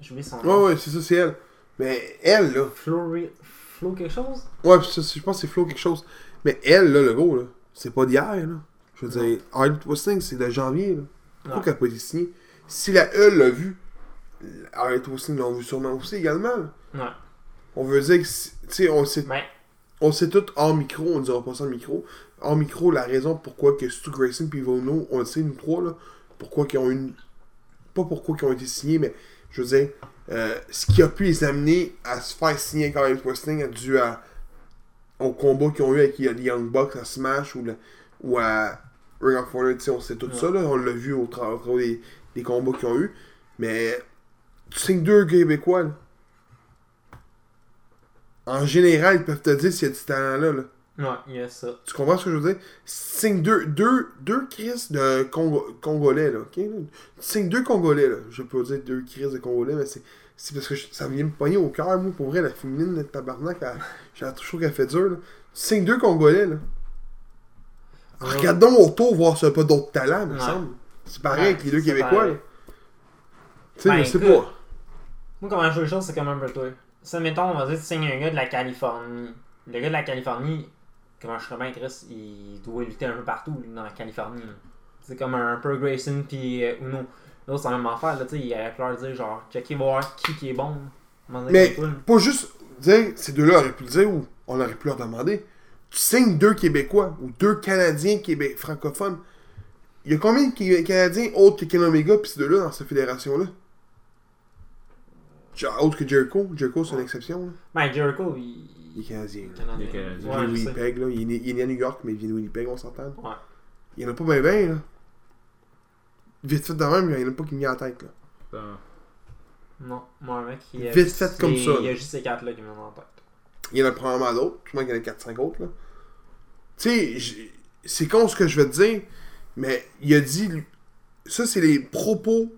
J'ai oublié son
Ouais,
nom.
ouais, c'est ça, c'est elle. Mais elle, là.
Flo, Re- Flo quelque chose?
Ouais, je pense que c'est Flo quelque chose. Mais elle, là, le gros, là, c'est pas d'hier, là. Je veux dire, Harley Wrestling, c'est de janvier, là. Pourquoi
Ouais.
qu'elle n'a pas été signée? Si la E l'a vu, Harley Wrestling l'ont vu sûrement aussi également, là.
Ouais.
On veut dire que, tu sais, on sait,
Mais
on sait tout hors micro, on ne dira pas ça en micro. Hors micro, la raison pourquoi que Stu Grayson et Vono, on le sait, nous trois, là, pourquoi qu'ils ont une. Pas pourquoi qu'ils ont été signés, mais je veux dire, euh, ce qui a pu les amener à se faire signer avec Harley Wrestling dû à, au combat qu'ils ont eu avec les Young Bucks à Smash ou, le- ou à Ring of Honor, tu sais, on sait tout
Ouais.
ça, là, on l'a vu au tra- au travers des, des combats qu'ils ont eu. Mais tu signes deux Québécois, là. En général, ils peuvent te dire s'il y a du talent là.
ouais, il y a ça.
Tu comprends ce que je veux dire? Signe deux, deux, deux crises de Congo- Congolais, là, ok? Signe deux Congolais, là. Je peux dire deux crises de Congolais, mais c'est, c'est parce que je- ça vient me pogner au cœur, moi, pour vrai, la féminine, le tabarnak, elle- j'ai toujours qu'elle fait dur, là. Signe deux Congolais, là.
Ouais.
Regardons autour, voir s'il n'y a pas d'autres talents, me
Ouais.
semble. C'est pareil
Ouais,
avec les deux Québécois,
pareil.
là. Tu sais,
Ben,
je sais
écoute,
pas.
Moi, comment je vois les choses, c'est un peu toi. Ça, mettons, on va dire, tu signes un gars de la Californie. Le gars de la Californie, comment je serais bien, Chris, il doit lutter un peu partout lui, dans la Californie. C'est comme un peu Grayson puis euh, Uno. L'autre, c'est la même affaire, là, tu sais, il aurait pu leur dire, genre, checker voir qui qui est bon.
Mais pas juste dire, ces deux-là auraient pu le dire ou on aurait pu leur demander. Tu signes deux Québécois ou deux Canadiens Québé francophones. Il y a combien de Canadiens autres que Ken Omega pis ces deux-là dans cette fédération-là? Autre que Jericho. Jericho, c'est une exception. là.
Ben, Jericho, il...
Il est canadien. là.
Il est canadien.
Ouais.
Winnipeg, là. Il est, né, il est né à New York, mais il vient de Winnipeg, on s'entend.
Ouais.
Il y en a pas bien, bien, là. Vite fait de même, il y en a pas qui me vient en tête, là.
Ah.
Non, moi, un mec, il
Vite fait comme ça,
Il y a juste ces quatre-là qui me viennent en tête.
Il y en a probablement d'autres. Je crois qu'il y en a 4-5 autres, là. Tu sais, c'est con ce que je veux te dire, mais il a dit. Ça, c'est les propos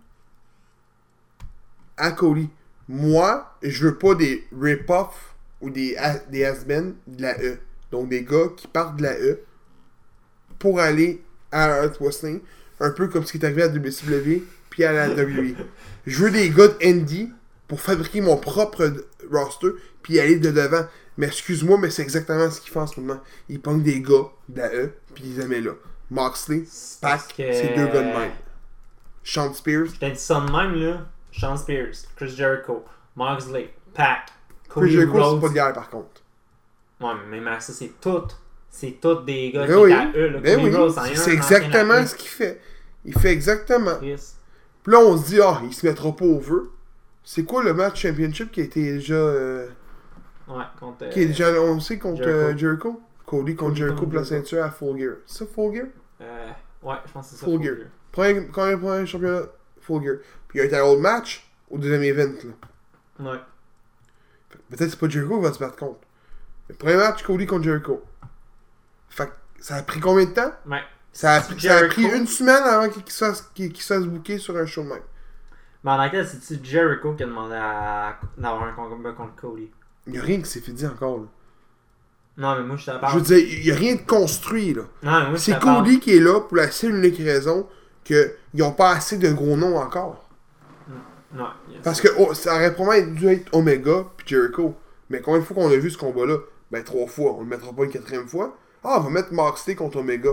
à Cody. Moi, je veux pas des rip-off ou des, des has-been de la E. Donc des gars qui partent de la E pour aller à Earth Wrestling, un peu comme ce qui est arrivé à WCW puis à la WWE. Je veux des gars de Andy pour fabriquer mon propre roster puis aller de devant. Mais excuse-moi, mais c'est exactement ce qu'ils font en ce moment. Ils prennent des gars de la E puis ils les mettent là. Moxley, Pac,
que-
c'est deux gars de même. Sean Spears,
Je t'ai dit ça de même, là. Sean Spears, Chris Jericho, Moxley, Pac, Cody
Chris Jericho, c'est pas de guerre par contre.
Ouais, mais ça, c'est tout. C'est tout des gars
Ben
qui
oui,
à eux. Là.
ben oui, c'est exactement ce qu'il fait. Il fait exactement.
Chris.
Puis là, on se dit, ah, il se mettra pas au vœu. C'est quoi le match championship qui a été déjà. euh,
Ouais, contre.
qui est déjà annoncé contre
Jericho.
euh, Jericho Cody contre
Cody
Jericho pour la ceinture à Full Gear. C'est ça, Full Gear?
Euh, ouais, je pense que c'est ça.
Full Gear. Premier, premier point championnat, Full Gear. Il y a un title match au deuxième event. Là.
Ouais.
Peut-être que c'est pas Jericho qui va se battre contre. Le premier match, Cody contre Jericho. Fait que ça a pris combien de temps?
Ouais.
ça a, ça pris une semaine avant qu'il se fasse, booker sur un show même.
Mais en laquelle, c'est-tu Jericho qui a demandé à... d'avoir un combat contre Cody?
Il n'y a rien qui s'est fait dire encore. Là.
Non, mais moi, je te
Je veux dire, il n'y a rien de construit. là.
Non, mais moi, je
C'est. Cody qui est là pour la seule et unique raison qu'ils n'ont pas assez de gros noms encore.
Non, yes.
Parce que oh, ça aurait probablement dû être Omega puis Jericho. Mais combien de fois qu'on a vu ce combat-là? Ben trois fois. On le mettra pas une quatrième fois. Ah, on va mettre Moxley contre Omega.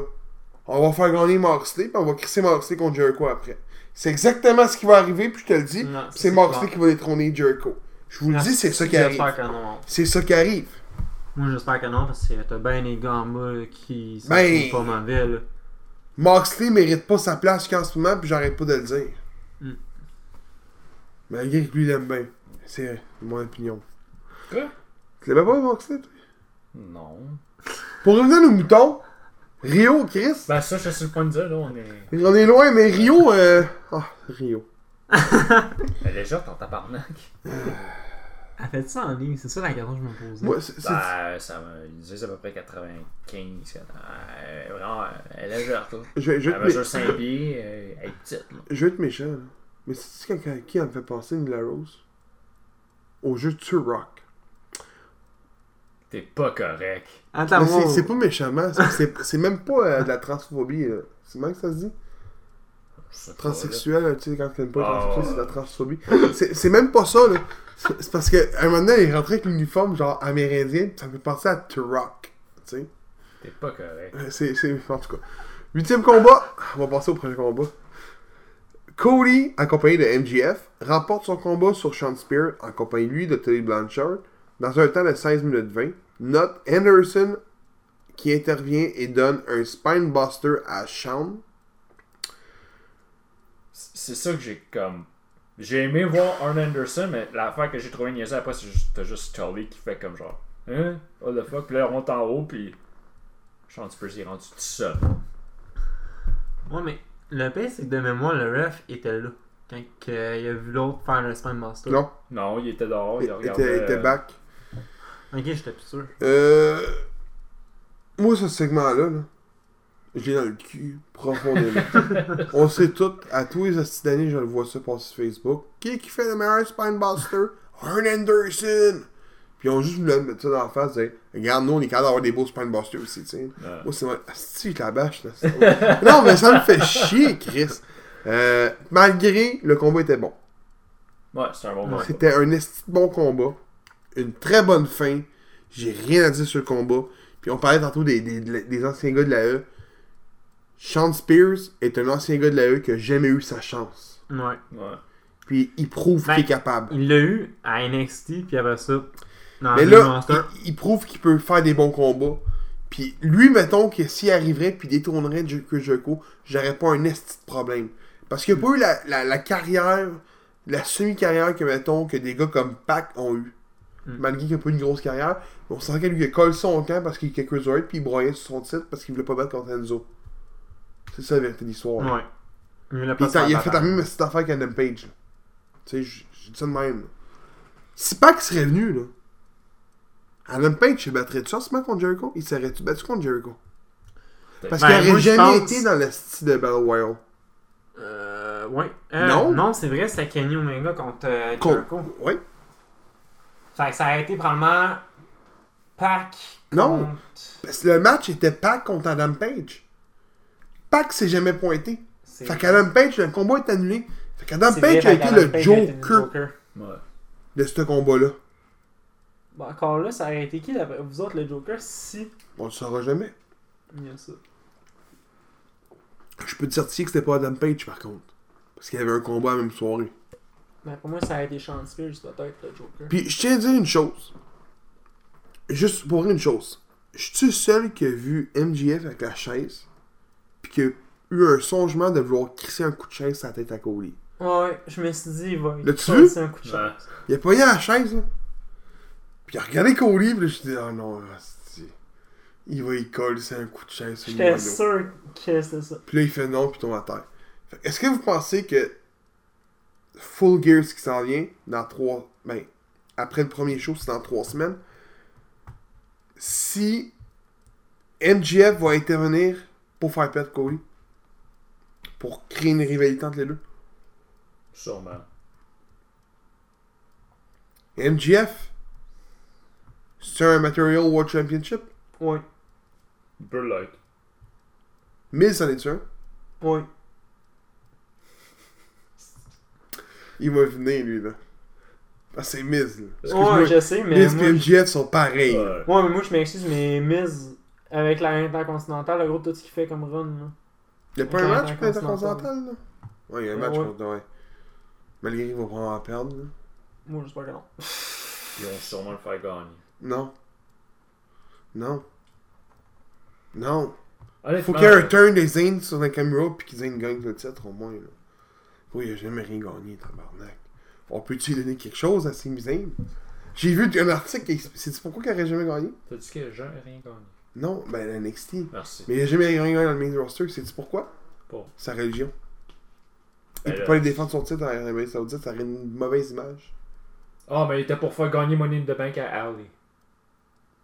On va faire gagner Moxley puis on va crisser Moxley contre Jericho après. C'est exactement ce qui va arriver puis je te le dis. C'est Moxley qui va détrôner Jericho. Je vous le dis, c'est ça qui arrive. C'est ça qui arrive.
Moi, j'espère que non, parce que t'as bien des gars en bas là, qui sont
Ben-
pas mauvais. Là.
Moxley mérite pas sa place qu'en ce moment, puis j'arrête pas de le dire.
Mm.
Malgré que lui, il aime bien. C'est mon opinion.
Quoi?
Tu l'aimais pas, Moxley, toi?
Non.
Pour revenir à nos moutons, Rio, Chris,
Ben ça, je suis sur le point de dire, là, on est...
on est loin, mais Rio, euh... Ah, Rio.
Elle est genre en tabarnak.
Elle fait ça en ligne, c'est ça la question que je me posais.
Moi, c'est...
Ben, ça me... Disent à peu près 95. Euh, vraiment, elle est légère, là.
Je vais, je vais
Elle
être,
mesure
mé-
5 pieds, euh, elle est petite, là.
je vais être méchant, là. Mais c'est quelqu'un qui en me fait penser, Nila Rose? Au jeu de Rock.
T'es pas correct.
Attends,
Mais c'est- pas méchamment, c'est- même pas euh, de la transphobie, là. C'est même que ça se dit? Transsexuel, tu sais, quand t'aimes pas transsexuel, c'est de la transphobie. C'est c'est même pas ça, là. C'est c'est parce qu'à un moment donné, il est rentré avec l'uniforme, genre amérindien, pis ça me fait penser à Turok, tu sais.
T'es pas correct.
Euh, C'est, c'est, en tout cas. Huitième combat, on va passer au prochain combat. Cody, accompagné de MGF, remporte son combat sur Sean Spear, en compagnie lui de Tony Blanchard, dans un temps de 16 minutes 20. Note Anderson qui intervient et donne un spinebuster à Sean.
C'est ça que j'ai comme. J'ai aimé voir Arn Anderson, mais l'affaire que j'ai trouvé niaisée après, c'est juste, juste Tully qui fait comme genre. Hein? What the fuck? Puis là, on monte en haut, puis. Sean Spears est rendu tout seul.
Ouais, mais le pire, c'est que de mémoire, le ref était là. Quand que, il a vu l'autre faire le Spine Master.
Non,
Non, il était dehors, il
il
regardait.
était, était
euh,
back.
Ok, j'étais plus sûr.
Euh, moi, ce segment-là, là, j'ai dans le cul profondément. On sait tout, à tous les d'années, je le vois ça passer sur Facebook. Qui est qui fait le meilleur Spinebuster? Arn Anderson! Puis ils ont juste voulu mettre ça dans la face, dire Regarde, nous, on est capable d'avoir des beaux Spinebusters aussi, tu sais. Moi, c'est moi. Je la bâche, là. non, mais ça me fait chier, Chris. Euh, malgré, le combat était bon.
Ouais, c'est un bon combat.
C'était un esti de bon combat. Une très bonne fin. J'ai rien à dire sur le combat. Puis on parlait tantôt des, des, des anciens gars de la E. Sean Spears est un ancien gars de la E qui a jamais eu sa chance.
Ouais.
Ouais.
Puis il prouve
Ben,
qu'il est capable.
Il l'a eu à NXT, puis après ça.
Mais là, il, il prouve qu'il peut faire des bons combats. Puis lui, mettons que s'il arriverait puis détournerait Chris Jericho, j'aurais pas un esti de problème. Parce qu'il n'y a pas eu la, la, la carrière, la semi-carrière que, mettons, que des gars comme Pac ont eu.
Mm.
malgré qu'il a pas eu une grosse carrière. On sentait qu'il lui a collé son camp parce qu'il était Cruiserweight, puis il broyait sur son titre parce qu'il voulait pas battre contre Enzo. C'est ça la vérité de l'histoire.
Ouais. Il faire
il a fait la même petite affaire qu'Adam Page. Tu sais, j- j'ai dit ça de même. là. Si Pac serait venu, là, Adam Page se battrait-tu forcément contre Jericho Il serait-tu battu contre Jericho? Parce
Ben,
qu'il aurait
moi, je
jamais
pense-
été dans le style de Battle Royale.
Euh, ouais. Euh,
Non?
Non, c'est vrai, c'était Kenny Omega contre euh,
Contre-
Jericho.
Oui.
Fait que ça a été probablement Pac
Non.
contre...
Parce que le match était Pac contre Adam Page. Pac s'est jamais pointé. Fait qu'Adam Page, le combat est annulé. Fait qu'Adam Page
vrai,
a été le
Page a été
Joker
Ouais.
de ce combat-là.
Bon, encore là, ça aurait été qui, d'après vous autres, le Joker, si...
On le saura jamais.
Il y a ça.
Je peux te certifier que c'était pas Adam Page, par contre. Parce qu'il y avait un combat la même soirée.
Ben, pour moi, ça a été Sean Spears, peut-être, le Joker.
Puis je tiens à dire une chose. Juste pour une chose. Je suis le seul qui a vu MGF avec la chaise, puis qui a eu un songement de vouloir crisser un coup de chaise la tête à Cody?
Ouais, je me suis dit, il va... il
L'as-tu vu?
un coup de
Ouais.
chance.
Il a pas eu la chaise, là. Puis il a regardé Cody, puis je dit, ah non, asti. il va y coller c'est un coup de chaise
J'étais sûr que c'était ça.
Puis là, il fait non, puis tombe à terre. Est-ce que vous pensez que Full Gear, ce qui s'en vient, dans trois. Ben, après le premier show, c'est dans trois semaines. Si MGF va intervenir pour faire perdre Cody, pour créer une rivalité entre les deux?
Sûrement.
MGF, c'est un Material World Championship?
Ouais.
Il peut l'être.
Miz, c'en est un?
Ouais.
Il va venir, lui, là. Ah, c'est Miz, là.
Ouais,
Excuse-moi.
je sais, mais
Miz
moi...
et MGF sont pareils.
Ouais.
Ouais, mais moi, je m'excuse, mais Miz, avec la Intercontinentale, le gros, tout ce qu'il fait comme run, là.
Il n'y a pas un match pour
Intercontinental.
l'Intercontinental, là? Ouais, il y a un match
ouais.
contre. Ouais. Malgré qu'il va probablement en perdre, là.
Moi, j'espère que non.
Ils vont sûrement le faire gagner.
Non. Non. Non. Faut qu'il y ait un turn des Zayn sur la caméra puis qu'ils Zayn gagne le titre au moins, là. Oui, il a jamais rien gagné, tabarnak. On peut-tu lui donner quelque chose à Sami Zayn? J'ai vu un article, qui- c'est pourquoi qu'il aurait jamais gagné?
T'as dit que j'ai rien gagné.
Non, ben la NXT.
Merci.
Mais il a jamais rien gagné dans le main roster, sais-tu pourquoi?
Pas.
Sa religion. Il
Ben
peut pas aller défendre son titre en Arabie Saoudite, ça aurait une mauvaise image.
Ah, mais il était pour faire gagner Money in the Bank à Ali.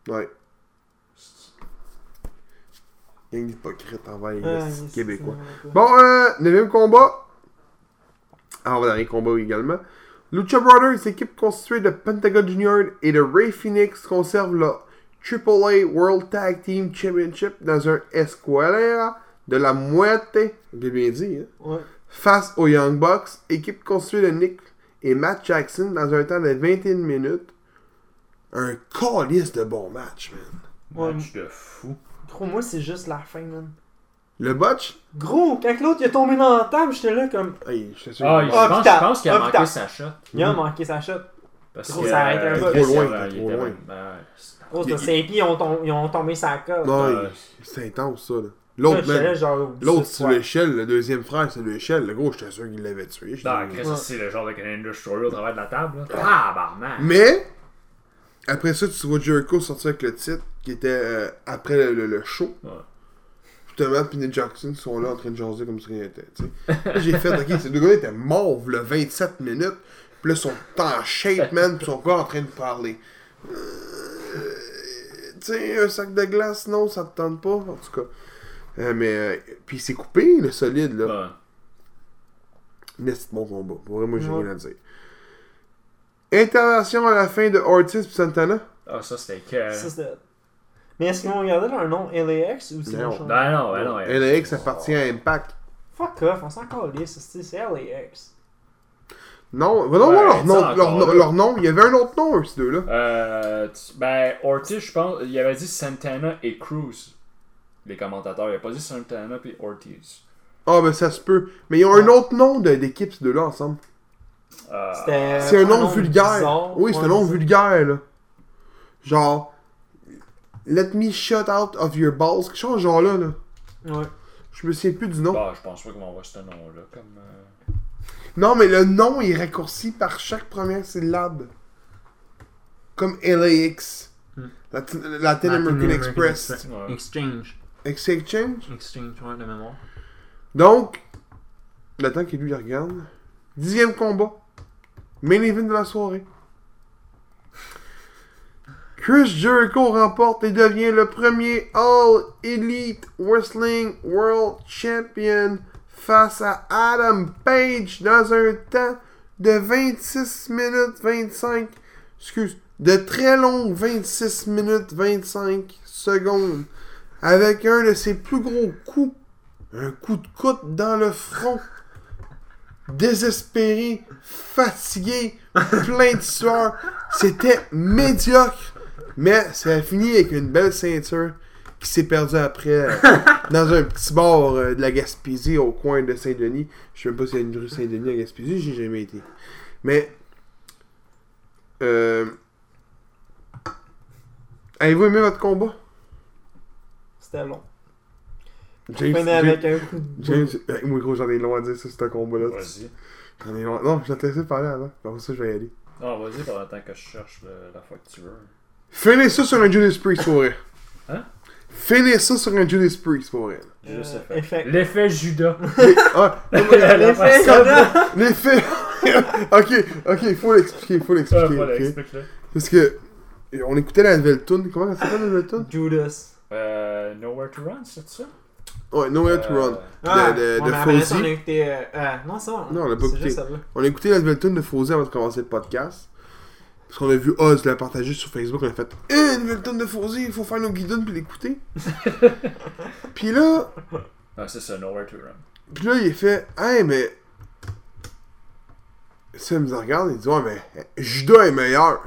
Ouais. Il y a une hypocrite envers les
Ah, yes,
Québécois. Bon, euh, neuvième combat. Ah, on va dans les combats également. Lucha Brothers, équipe constituée de Pentagon Junior et de Ray Phoenix, conserve le AAA World Tag Team Championship dans un Escuela de la Muerte, j'ai bien dit, hein,
Ouais.
face aux Young Bucks, équipe constituée de Nick et Matt Jackson dans un temps de 21 minutes. Un calice de bon match, man.
Ouais.
Match de fou.
Gros, moi, c'est juste la fin, man.
Le botch,
Gros, quand l'autre il est tombé dans la table, j'étais là comme.
hey, je t'assure.
Ah, il-
Ah,
je pense, je pense qu'il a
Ah,
manqué sa shot.
Il a
Mhm.
manqué sa shot.
Parce
Gros,
que,
ça a été un
était
Trop loin, trop loin.
ben, c'est-
Gros, c'est ses pieds, ils ont, tom- ils ont tombé sa corde.
Non, c'est intense, ça, là. L'autre, l'autre,
c'est
c'est l'échelle, le deuxième frère, c'est l'échelle. Le gros, j'étais sûr qu'il l'avait tué.
Non, c'est le genre de Canadian Destroyer au travers de la table. là. Tabarnak!
Mais, après ça, tu vois Jericho sortir avec le titre, qui était euh, après le, le- le show.
Ouais.
Justement, puis Nick Jackson sont là en train de jaser comme si rien n'était. j'ai fait, ok, ces deux gars étaient mauves, le 27 minutes. Puis là, ils sont en shape, man, puis ils sont pas en train de parler. Euh, tu sais, un sac de glace, non, ça te tente pas, en tout cas. Euh, mais, euh, puis c'est coupé, le solide, là.
Ouais.
Mais c'est bon combat. Pour vrai, moi, j'ai
Ouais.
rien à dire. Intervention à la fin de Ortiz et Santana?
Ah, ça c'était que.
Ça, c'était- Mais est-ce qu'ils vont garder leur nom LAX ou c'est
Non.
vont changer?
Ben non, ben non.
LAX appartient à Impact.
Fuck off, on s'en calisse, c'est c'est LAX.
Non, va donc
Ouais,
voir leur nom,
sais,
leur,
encore
nom-
là.
leur nom. Il y avait un autre nom, eux, ces deux-là.
Euh, tu- ben, Ortiz, je pense, il avait dit Santana et Cruz. Les commentateurs, il a pas dit Santana puis Ortiz.
Ah, ben ça se peut. Mais ils ont un autre nom d'équipe, ces deux-là, ensemble.
Euh.
C'est un nom
nom
vulgaire.
bizarre.
Oui, c'est un nom vulgaire, là. Genre. Let me shut out of your balls. Quelque chose genre là, là.
Ouais.
Je me souviens plus du nom.
Bah, je pense pas vont avoir ce nom-là. Comme. euh,
Non, mais le nom est raccourci par chaque première syllabe. comme LAX,
Hmm.
Latin, Latin
Latin
American
American
Express,
Express.
Ouais.
Exchange.
Exchange?
Exchange, ouais, de mémoire.
Donc, le temps qu'il lui regarde, dixième combat, main event de la soirée. Chris Jericho remporte et devient le premier All Elite Wrestling World Champion face à Adam Page dans un temps de 26 minutes 25, excuse, de très long 26 minutes 25 secondes avec un de ses plus gros coups un coup de coude dans le front. Désespéré, fatigué, plein de sueur. C'était médiocre. Mais ça a fini avec une belle ceinture qui s'est perdue après euh, dans un petit bar euh, de la Gaspésie au coin de Saint-Denis. Je sais même pas s'il y a une rue Saint-Denis à Gaspésie, j'ai jamais été. Mais. Euh, Avez-vous aimé votre combat?
C'était long.
James,
Finit avec un coup de
James, euh, moi gros, j'en ai long à dire sur ce combat-là.
Vas-y.
J'en ai long- Non, je vais te laisser parler avant. Pour ça, je vais y aller.
Non, vas-y pendant le temps que je cherche le- la fois que tu veux.
Finis ça sur un Judas Priest pour vrai.
Hein?
Finis ça sur un Judas Priest pour vrai.
J'ai juste
Euh,
fait. L'effet Judas.
Ah, non, mais-
L'effet,
Ça,
là.
Ok, ok, il faut l'expliquer, il faut
Ah,
l'expliquer.
voilà,
ok?
explique-le.
Parce que. On écoutait la nouvelle tune. Comment ça s'appelle la nouvelle tune?
Judas.
Euh, Nowhere to Run, c'est ça?
Ouais, Nowhere to
Euh,
Run.
Ah,
de,
ouais,
de
mais après ça,
Fozzy.
on a écouté. euh, euh, non, ça.
Non, on l'a pas écouté.
juste.
On a écouté la nouvelle tune de Fozzy avant de commencer le podcast. Parce qu'on a vu Oz la partager sur Facebook. On a fait Eh, une nouvelle tune de Fozzy, il faut faire nos guidons puis l'écouter. puis là,
Ah, c'est ça, Nowhere to Run.
Puis là, il fait Hey, mais. Sam me regarde, il dit Ouais, mais Judas est meilleur.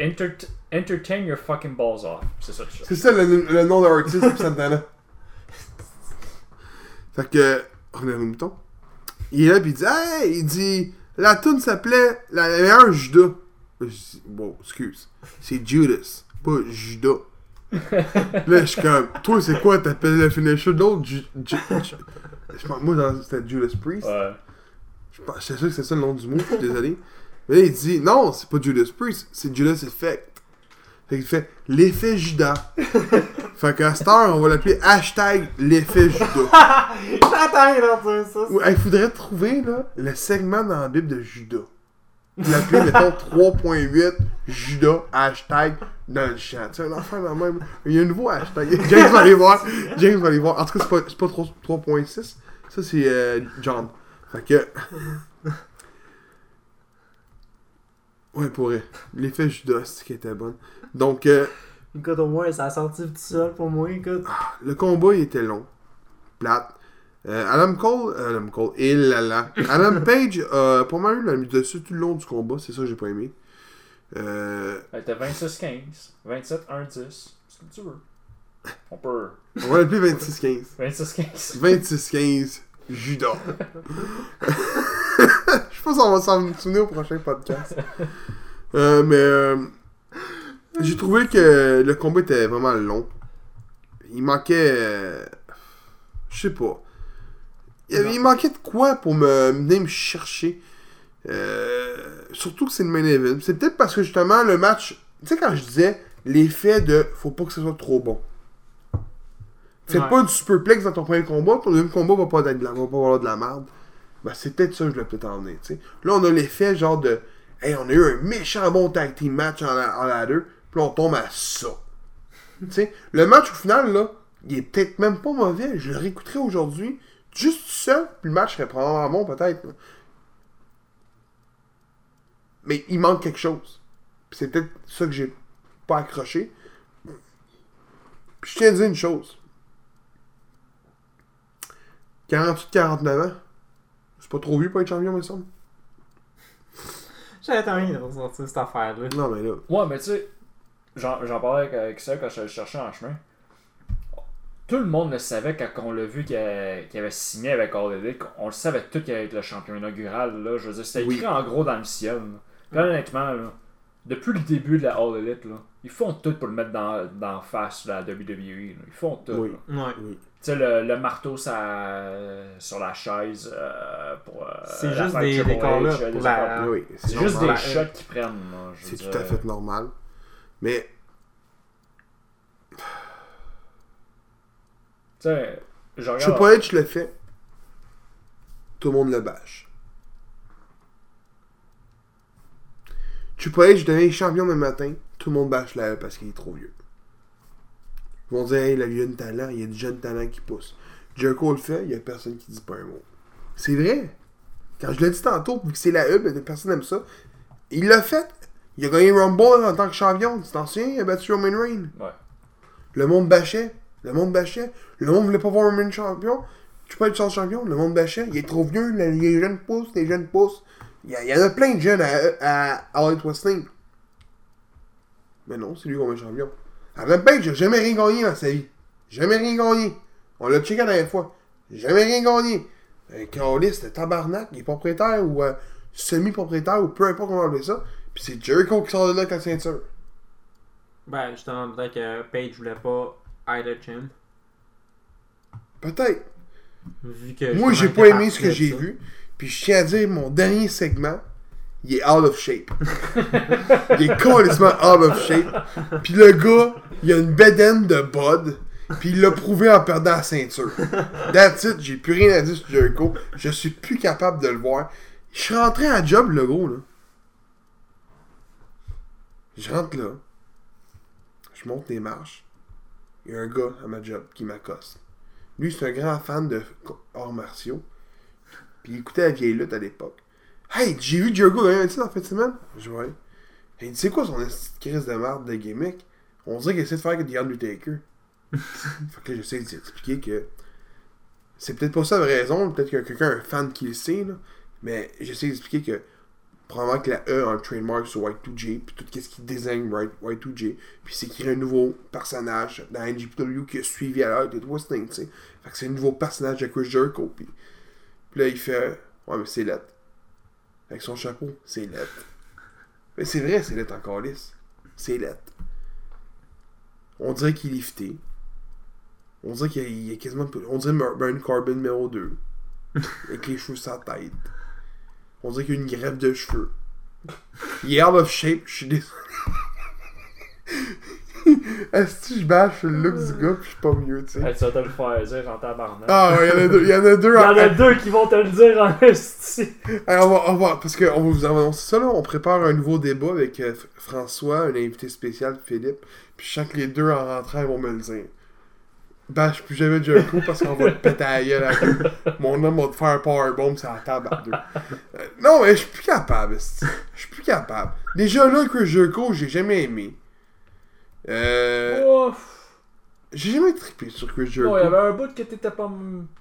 Enter- entertain your fucking balls off. C'est ça que je
C'est ça le, le nom de l'artiste Santana. Fait que. On est au mouton. Il est là, puis il dit Hey, il dit La tune s'appelait La meilleure Judas. Là, je dis Bon, excuse. C'est Judas, pas Judas. là, je suis comme Toi, c'est quoi T'appelles le finisher Ju- Ju- Ju- Je pense- Moi, c'était Judas Priest.
Ouais.
Je J'étais sûr que c'est ça le nom du mot, je suis désolé. Mais là, il dit non, c'est pas Judas Priest, c'est Judas Effect. Fait qu'il fait l'effet Judas. fait qu'à cette heure, on va l'appeler hashtag l'effet Judas.
J'attends ça.
Ou, Il faudrait trouver là, le segment dans la Bible de Judas. L'appeler, mettons, 3.8 Judas hashtag dans le chat. C'est un enfant dans le même. Il y a un nouveau hashtag. James va aller voir. James va aller voir. En tout cas, c'est pas, pas 3 3.6. Ça, c'est euh, John. Fait que. Ouais, pour. L'effet Judas, c'est qui était bonne. Donc, euh,
Écoute, au moins, ça a sorti tout seul pour moi. Écoute.
le combat, il était long. Plate. Euh, Adam Cole, euh, Adam Cole, et là là. Adam Page a pas mal eu la mise dessus tout le long du combat, c'est ça que j'ai pas aimé. Euh,
Elle était 26-15, 27-1-10. C'est comme tu veux. On peut.
on va l'appeler 26-15.
26-15.
26-15, Judas. Je pense qu'on va s'en souvenir au prochain podcast. Euh, mais euh, j'ai trouvé que le combat était vraiment long. Il manquait. euh, je sais pas. Il, manquait de quoi pour me venir me chercher. Euh, surtout que c'est le main event. C'est peut-être parce que justement le match. Tu sais, quand je disais l'effet de faut pas que ce soit trop bon. Fais
Ouais.
pas du superplex dans ton premier combat, ton deuxième combat va pas être va pas avoir de la merde. Ben, c'est peut-être ça que je voulais peut-être emmener. Là, on a l'effet genre de Hey, on a eu un méchant bon tag team match en, la- en ladder, puis on tombe à ça. tu sais, le match au final, là, il est peut-être même pas mauvais. Je le réécouterai aujourd'hui, juste seul, puis le match serait probablement bon, peut-être. Mais il manque quelque chose. Puis c'est peut-être ça que j'ai pas accroché. Puis je tiens à dire une chose. 48-49 ans, c'est pas trop vieux pour être champion, me semble.
J'avais envie de ressortir cette affaire-là.
Non, mais là.
Ouais, mais tu sais, j'en parlais avec, avec ça quand je le cherchais en chemin. Tout le monde le savait quand on l'a vu qu'il avait signé avec All Elite. On le savait tout qu'il allait être le champion inaugural. Là. Je veux dire, c'était
Oui.
écrit en gros dans le ciel. là. Honnêtement, là, depuis le début de la All Elite, là, ils font tout pour le mettre dans, dans face de la WWE. là. Ils font tout.
Oui.
là.
Ouais.
Oui.
Tu sais, le, le marteau ça, sur la chaise euh, pour. euh,
C'est juste des- des
C'est juste des shots qu'ils prennent.
C'est tout à fait normal. Mais
Tu sais, je regarde.
Triple H le fait. Tout le monde le bâche. Triple H devient champion le matin. Tout le monde bâche la E parce qu'il est trop vieux. Ils vont dire, hey, il a du talent, il y a du jeune talent qui pousse. Jericho le fait, il y a personne qui dit pas un mot. C'est vrai. Quand je l'ai dit tantôt, vu que c'est la E, ben, personne n'aime ça. Il l'a fait. Il a gagné Rumble en tant que champion. Tu t'en souviens? Il a battu Roman Reigns.
Ouais.
Le monde bâchait. Le monde bâchait. Le monde voulait pas voir Roman champion. Tu peux être champion. Le monde bâchait. Il est trop vieux. le- Les jeunes poussent. Les jeunes poussent. Il y, en a plein de jeunes à, à, à Wrestling. Mais non, c'est lui qui va être champion. Adam Page n'a jamais rien gagné dans sa vie. Jamais rien gagné. On l'a checké la dernière fois. Jamais rien gagné. Un Carlis, le tabarnak, il est propriétaire ou euh, semi-propriétaire ou peu importe comment on appelle ça. Puis c'est Jericho qui sort de là avec la ceinture.
Ben, justement, peut-être que Page voulait pas Ida Chin.
Peut-être.
Vu que
Moi, j'ai pas aimé ce que j'ai vu. Puis je tiens à dire, mon dernier segment, il est out of shape. il est complètement out of shape. Puis le gars, il a une bedaine de Bud. Puis il l'a prouvé en perdant la ceinture. That's it, j'ai plus rien à dire sur Jericho. Je suis plus capable de le voir. Je suis rentré à job, le gros, là. Je rentre là. Je monte les marches. Il y a un gars à ma job qui m'accoste. Lui, c'est un grand fan de arts martiaux. Puis il écoutait la vieille lutte à l'époque. Hey, j'ai vu Jericho gagner un titre en fin de semaine? Je vois. Il dit, c'est quoi son crise de merde de gimmick? On dirait qu'il essaie de faire que The Undertaker. fait que là, j'essaie d'y expliquer que c'est peut-être pas ça la raison. Peut-être qu'il y a quelqu'un, un fan qui le sait, là. Mais j'essaie d'expliquer que probablement que la E a un trademark sur Y2J, puis tout ce qui désigne Y- Y2J, puis c'est qu'il y a un nouveau personnage dans NGPW qui a suivi à l'heure de Wrestling, tu sais. Fait que c'est un nouveau personnage de Chris Jericho, puis, puis là il fait Ouais, mais c'est lettre. Avec son chapeau, c'est lettre. Mais c'est vrai, c'est lettre encore lisse. C'est lettre. On dirait qu'il est lifté. On dirait qu'il y a- a quasiment. On dirait Burn Corbin numéro 2. avec les cheveux sur la tête. On dirait qu'il y a une grève de cheveux. Il est out of shape, je suis désolé. Est-ce que je bâche le look du gars, puis je suis pas mieux, tu sais.
Hey, tu vas te le faire dire en tabarnak.
Ah, ouais, il y en a deux. Il y en a deux.
Il y en a deux qui vont te le dire en esti.
Hey, on, va, on va, parce qu'on va vous annoncer ça, là. On prépare un nouveau débat avec euh, François, un invité spécial, Philippe. Puis je sens que les deux, en rentrant, ils vont me le dire. Bâche plus jamais Jericho parce qu'on va te péter à la gueule à deux. Mon homme va te faire un powerbomb sur la table à deux. Euh, non, mais je suis plus capable. Je suis plus capable. Déjà là, Chris Jericho, j'ai jamais aimé. Euh,
Ouf.
j'ai jamais trippé sur Chris Jericho.
Bon, il y avait un bout que t'étais pas.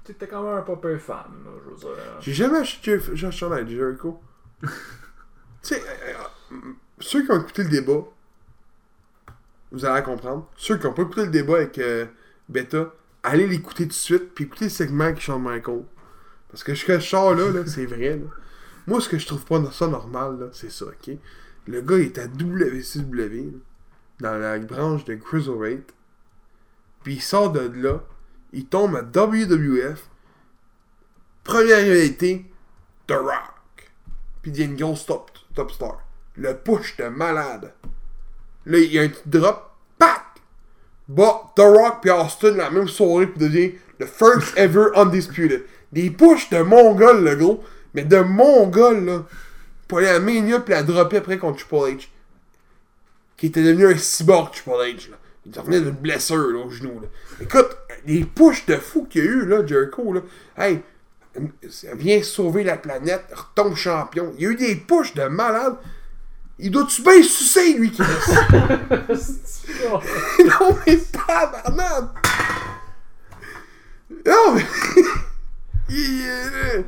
T'étais quand même un pas peu fan, là, je veux dire.
J'ai jamais acheté de Jericho. tu sais, euh, euh, ceux qui ont écouté le débat, vous allez comprendre. Ceux qui n'ont pas écouté le débat avec euh, Beta, allez l'écouter tout de suite, puis écoutez le segment avec Shawn Michael. Parce que ce que je sors là, là c'est vrai. Là. Moi, ce que je trouve pas ça normal, c'est ça, ok? Le gars est à WCW, dans la branche de Cruiserweight, puis il sort de là, il tombe à WWF, Première réalité, The Rock. Puis il a une grosse top, top star. Le push de malade. Là, il y a un petit drop. Pac! Bah, The Rock puis Austin la même soirée puis devient le first ever undisputed. Des push de mongol, le gros. Mais de mongol, là. Pour aller à Mania puis la dropper après contre Triple H. Qui était devenu un cyborg, Triple H, là. Il revenait d'une blessure, là, au genou, là. Écoute, des push de fou qu'il y a eu, là, Jericho, là. Hey, viens sauver la planète, retombe champion. Il y a eu des push de malade. Il doit-tu bien sucer, lui, qui Non, mais tabarnak! Non, mais. il, est,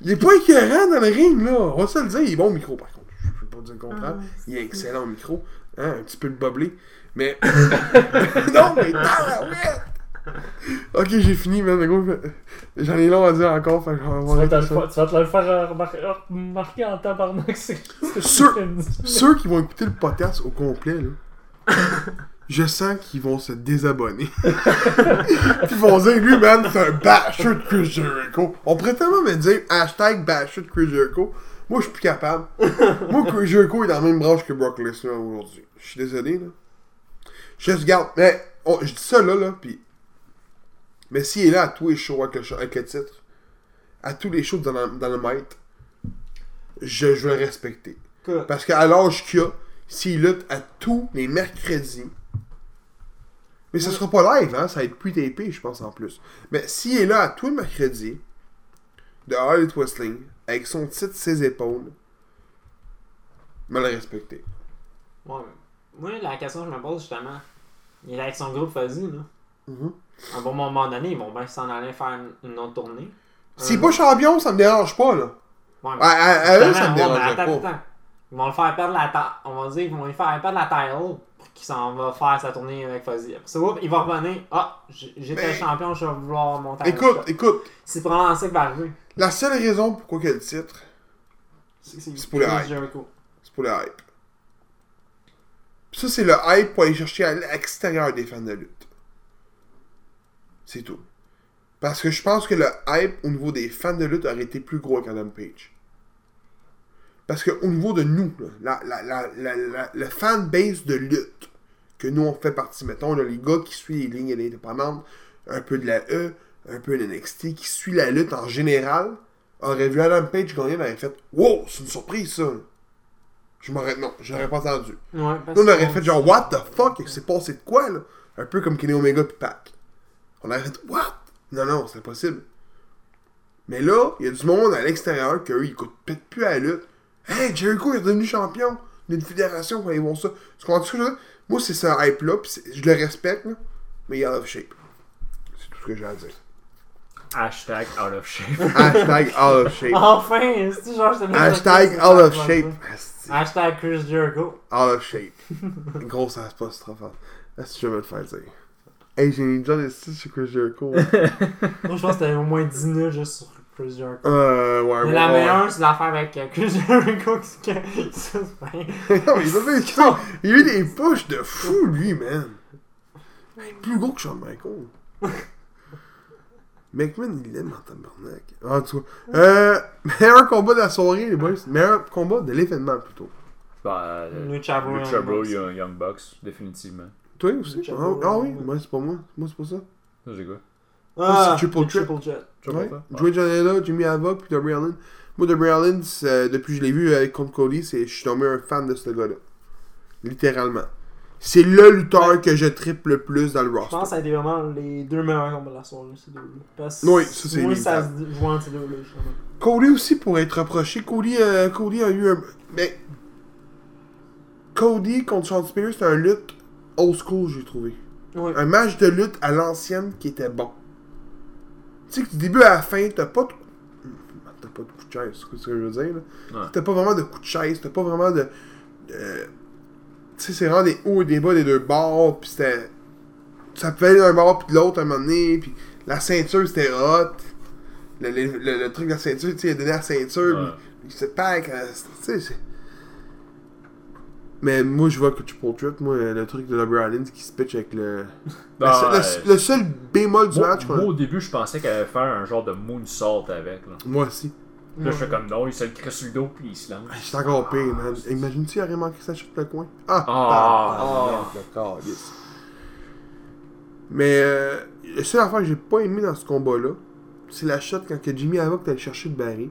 il est pas écœurant dans le ring, là. On va se le dire. Il est bon au micro, par contre. Je peux pas dire le contraire. Il est excellent au micro. Hein, un petit peu de boblé. Mais. non, mais tabarouette! Ok, j'ai fini, man. J'en ai long à dire encore. Fait que
Tu vas, te le faire, tu vas te le faire remarquer, remarquer en tabarnak. c'est-
Sûr. Ceux qui vont écouter le podcast au complet, là, je sens qu'ils vont se désabonner. Puis ils vont dire, lui, man, c'est un basher de Chris Jericho. On pourrait tellement me dire hashtag basher de Chris Jericho. Moi, je suis plus capable. Moi, Chris Jericho est dans la même branche que Brock Lesnar aujourd'hui. Je suis désolé, là. Je te garde. Mais, on- je dis ça là, là, puis. Mais s'il est là à tous les shows avec le, show- avec le titre, à tous les shows dans le, dans le maître, je, je vais le respecter.
Écoute,
Parce qu'à l'âge qu'il a, s'il lutte à tous les mercredis, mais ce sera pas live, hein, ça va être plus tapé, je pense, en plus. Mais s'il est là à tous les mercredis, de Harley Wrestling, avec son titre ses épaules, me le respecter.
ouais, moi, la question que je me pose, justement, il est avec son groupe Fuzzy, là.
Mhm.
À un bon moment donné, ils vont bien s'en aller faire une, autre tournée.
S'il
Un
est pas champion, ça me dérange pas, là.
Ouais,
À, à- à eux, ça me
ouais, attends,
pas.
attends. Ils vont le faire perdre la ta- On va dire qu'ils vont lui faire perdre la title pour qu'il s'en va faire sa tournée avec Fuzzy. Après ça, oups, il va revenir. Ah, j'étais
Mais-
champion, je vais vouloir monter
Écoute, écoute,
C'est probablement ça qui va arriver.
la seule raison pourquoi il y a le titre, C'est pour le hype. C'est pour le hype. Ça, c'est le hype pour aller chercher à l'extérieur des fans de lutte. C'est tout. Parce que je pense que le hype au niveau des fans de lutte aurait été plus gros qu'Adam Page. Parce que au niveau de nous, là, la, la, la, la, la- le fan base de lutte que nous on fait partie, mettons, là, les gars qui suivent les lignes indépendantes, un peu de la E, un peu de NXT, qui suit la lutte en général, aurait vu Adam Page gagner, il aurait fait Wow, c'est une surprise ça! Je m'aurais. Non, je l'aurais pas entendu.
Ouais,
on aurait fait genre, what the fuck, il s'est passé de quoi, là? Un peu comme Kenny Omega pis Pac. On aurait fait, what? Non, non, c'est impossible. Mais là, il y a du monde à l'extérieur qu'eux, ils écoutent peut-être plus à la lutte. Hey, Jericho est devenu champion d'une fédération, quand ils vont ça. Tu comprends ce que je veux dire? Moi, c'est ce hype-là, pis je le respecte, là, mais il est out of shape. C'est tout ce que j'ai à dire.
Hashtag out of shape.
Hashtag out of shape.
Enfin, c'est genre, je te
Hashtag out of shape.
Hashtag Chris Jericho.
Out of shape. Grosse apostrophe. Est-ce que je vais te faire dire? Hey, j'ai mis déjà des styles sur Chris Jericho.
Moi, je pense que c'était au moins 10 minutes juste sur Chris Jericho.
euh, ouais,
Mais
ouais,
la
ouais.
meilleure, c'est l'affaire avec euh, Chris Jericho qui bien.
non, mais il a fait ça. Il a eu des pushs de fou, lui, man. Hey, plus gros que Shawn Michaels. McMahon, il l'aime en tabarnak. En tout cas, euh, meilleur combat de la soirée, les boys. Meilleur combat de l'événement, plutôt.
Bah, euh,
Lucha Bro, Young Bucks,
définitivement.
Toi aussi? Ah, ah oui?
ouais.
Moi, c'est pas moi. Moi, c'est pas ça.
Ça, j'ai quoi?
Ah,
c'est Triple
Jet.
Triple
Ouais. Joey Janela, Jimmy Havoc, puis Darby Allin. Moi, Darby Allin, c'est- depuis que je l'ai vu avec contre Cody, c'est- je suis tombé un fan de ce gars-là. Littéralement. C'est le lutteur que je triple le plus dans le
Je pense que ça a été vraiment les deux meilleurs combats de la soirée, ces deux-là. Parce que
Oui, ça, c'est
Moi, ça se joue entre ces deux-là, justement.
Cody aussi pourrait être reproché. Cody, euh, Cody a eu un. Mais. Cody contre Sean Spears, c'était un lutte old school, j'ai trouvé. Un match de lutte à l'ancienne qui était bon. Tu sais que du début à la fin, t'as pas de. T'as pas de coup de chaise, c'est ce que je veux dire. Là.
Ouais.
T'as pas vraiment de coup de chaise, t'as pas vraiment de. de- Tu sais, c'est vraiment des hauts et des bas des deux bords, pis c'était. Ça pouvait aller d'un bord puis de l'autre à un moment donné, pis la ceinture c'était hot. Le, le, le- le truc de la ceinture, tu sais, il a donné la ceinture,
Ouais.
pis il se pack, euh, tu sais, c'est. Mais moi, je vois que Triple Threat, moi, le truc de Darby Allin qui se pitch avec le.
Bah,
le, seul-
ouais.
le- le seul bémol du
Moi,
match,
moi, au début, je pensais qu'elle allait faire un genre de moonsault avec. Là,
Moi aussi.
Là, je fais comme non, il se le crée sur le dos puis il se lance.
Je suis encore pire, man. Imagine-tu, il aurait manqué sa chute le coin. Ah!
Ah.
ah. Mais euh, la seule affaire que j'ai pas aimé dans ce combat-là, c'est la shot quand que Jimmy Havoc est allé chercher le baril.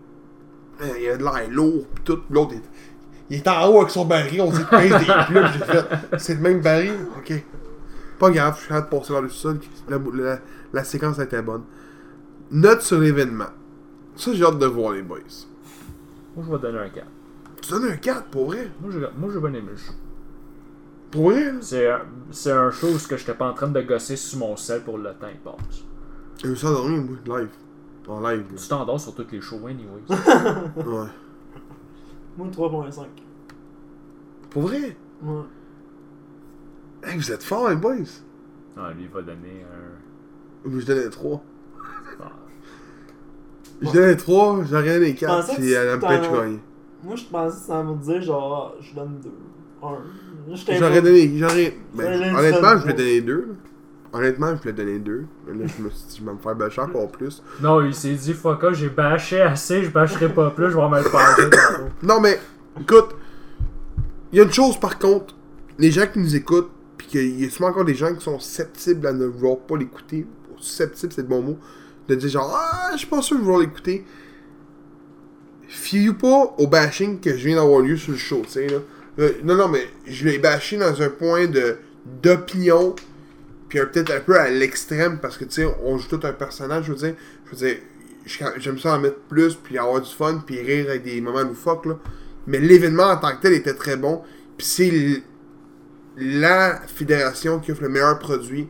Euh, il a de l'air lourd, pis tout. L'autre, il, est en haut avec son baril, on dit qu'il pèse des plumes. J'ai fait, c'est le même baril? Ok. Pas grave, je suis capable de passer vers le sol. La, la, la séquence était bonne. Note sur l'événement. Ça, j'ai hâte de voir les boys.
Moi, je vais donner un 4.
Tu donnes un 4 pour vrai?
Moi, aimé le show.
Pour vrai? là?
C'est un, c'est un show où que j'étais pas en train de gosser sur mon sel pour le temps il passe.
Eu ça dormir, moi, live. En live.
Tu t'endors sur tous les shows anyways.
là. Ouais.
Moi, 3.5.
Pour vrai?
Ouais.
Hey, vous êtes forts, les boys.
ah, lui, il va donner un
Je donnais 3.
Ah.
Je donnais 3, j'ai regardé les 4,
pensais que
puis je
un-
gagnais.
Moi, je pensais que ça me dire genre, je donne deux. Un. J'étais
J'aurais
pas-
donné. J'aurais. Ben, honnêtement, je
donnes
donner 2. Honnêtement, je voulais donner 2. Mais là, je me suis dit, je vais me faire bâcher encore plus.
Non, il s'est dit, fuck off, j'ai bâché assez, je bâcherai pas plus, je vais me le faire.
Non, mais, écoute, il y a une chose par contre, les gens qui nous écoutent, puis qu'il y a souvent encore des gens qui sont susceptibles à ne vouloir pas l'écouter. Susceptible, c'est le bon mot. De dire genre, ah, je suis pas sûr de vouloir l'écouter. Fiez-vous pas au bashing que je viens d'avoir lieu sur le show, tu sais, là. Euh, non, non, mais je l'ai bashé dans un point de d'opinion, puis un- peut-être un peu à l'extrême, parce que, tu sais, on joue tout un personnage, je veux dire. Je veux dire, j'aime ça en mettre plus, puis avoir du fun, puis rire avec des moments loufoques, là. Mais l'événement en tant que tel était très bon, puis c'est la fédération qui offre le meilleur produit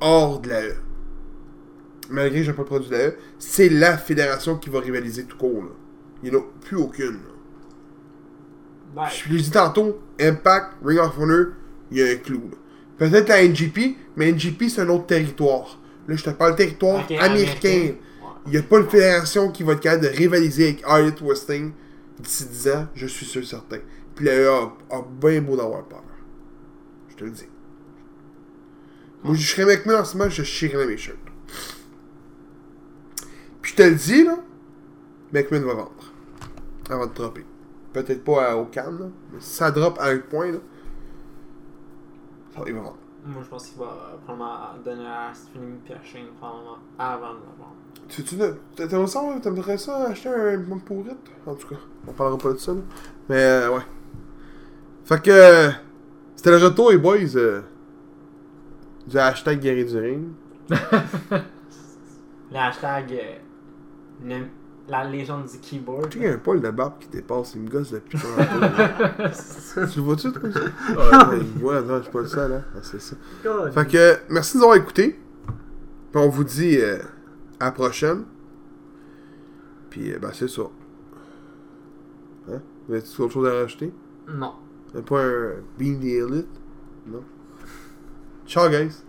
hors de la E. Malgré que j'ai pas le produit de la E, c'est la fédération qui va rivaliser tout court, là. Il n'y en a plus aucune, là.
Ouais.
Je l'ai dit tantôt, Impact, Ring of Honor, il y a un clou. là. Peut-être la NGP, mais NGP c'est un autre territoire. Là, je te parle territoire américain. Il n'y a pas une fédération qui va être capable de rivaliser avec Elliot Westing d'ici 10 ans, je suis sûr certain. Puis la EA a, a bien beau d'avoir peur. Je te le dis. Moi, je serais avec moi en ce moment, je chierais mes shirts. Puis je te le dis, là, McMahon va vendre. Avant de dropper. Peut-être pas à- au Cannes, là, mais si ça drop à un point, là, vendre.
Moi, je pense qu'il va probablement donner à Stephanie puis à Shane probablement avant de la vendre.
Tu, t'aimerais ça, t'aimerais ça acheter un bon pourrite? En tout cas, on parlera pas de ça, là. Mais, euh, ouais. Fait que, euh, c'était le retour, les boys, euh, du hashtag guerrier du ring.
Le hashtag euh, la légende du keyboard.
Tu sais qu'il y a un poil de barbe qui dépasse, il me gosse depuis tantôt. tu le vois-tu, toi, ça?
Ouais.
Voit, non, je suis pas le seul, hein. Ah, c'est ça. Fait que, merci de nous avoir écoutés. Puis on vous dit euh, à la prochaine. Puis, euh, ben, c'est ça. Hein? Vous avez autre chose à rajouter?
Non.
Pas un Bean the Elite? Non. Ciao, guys!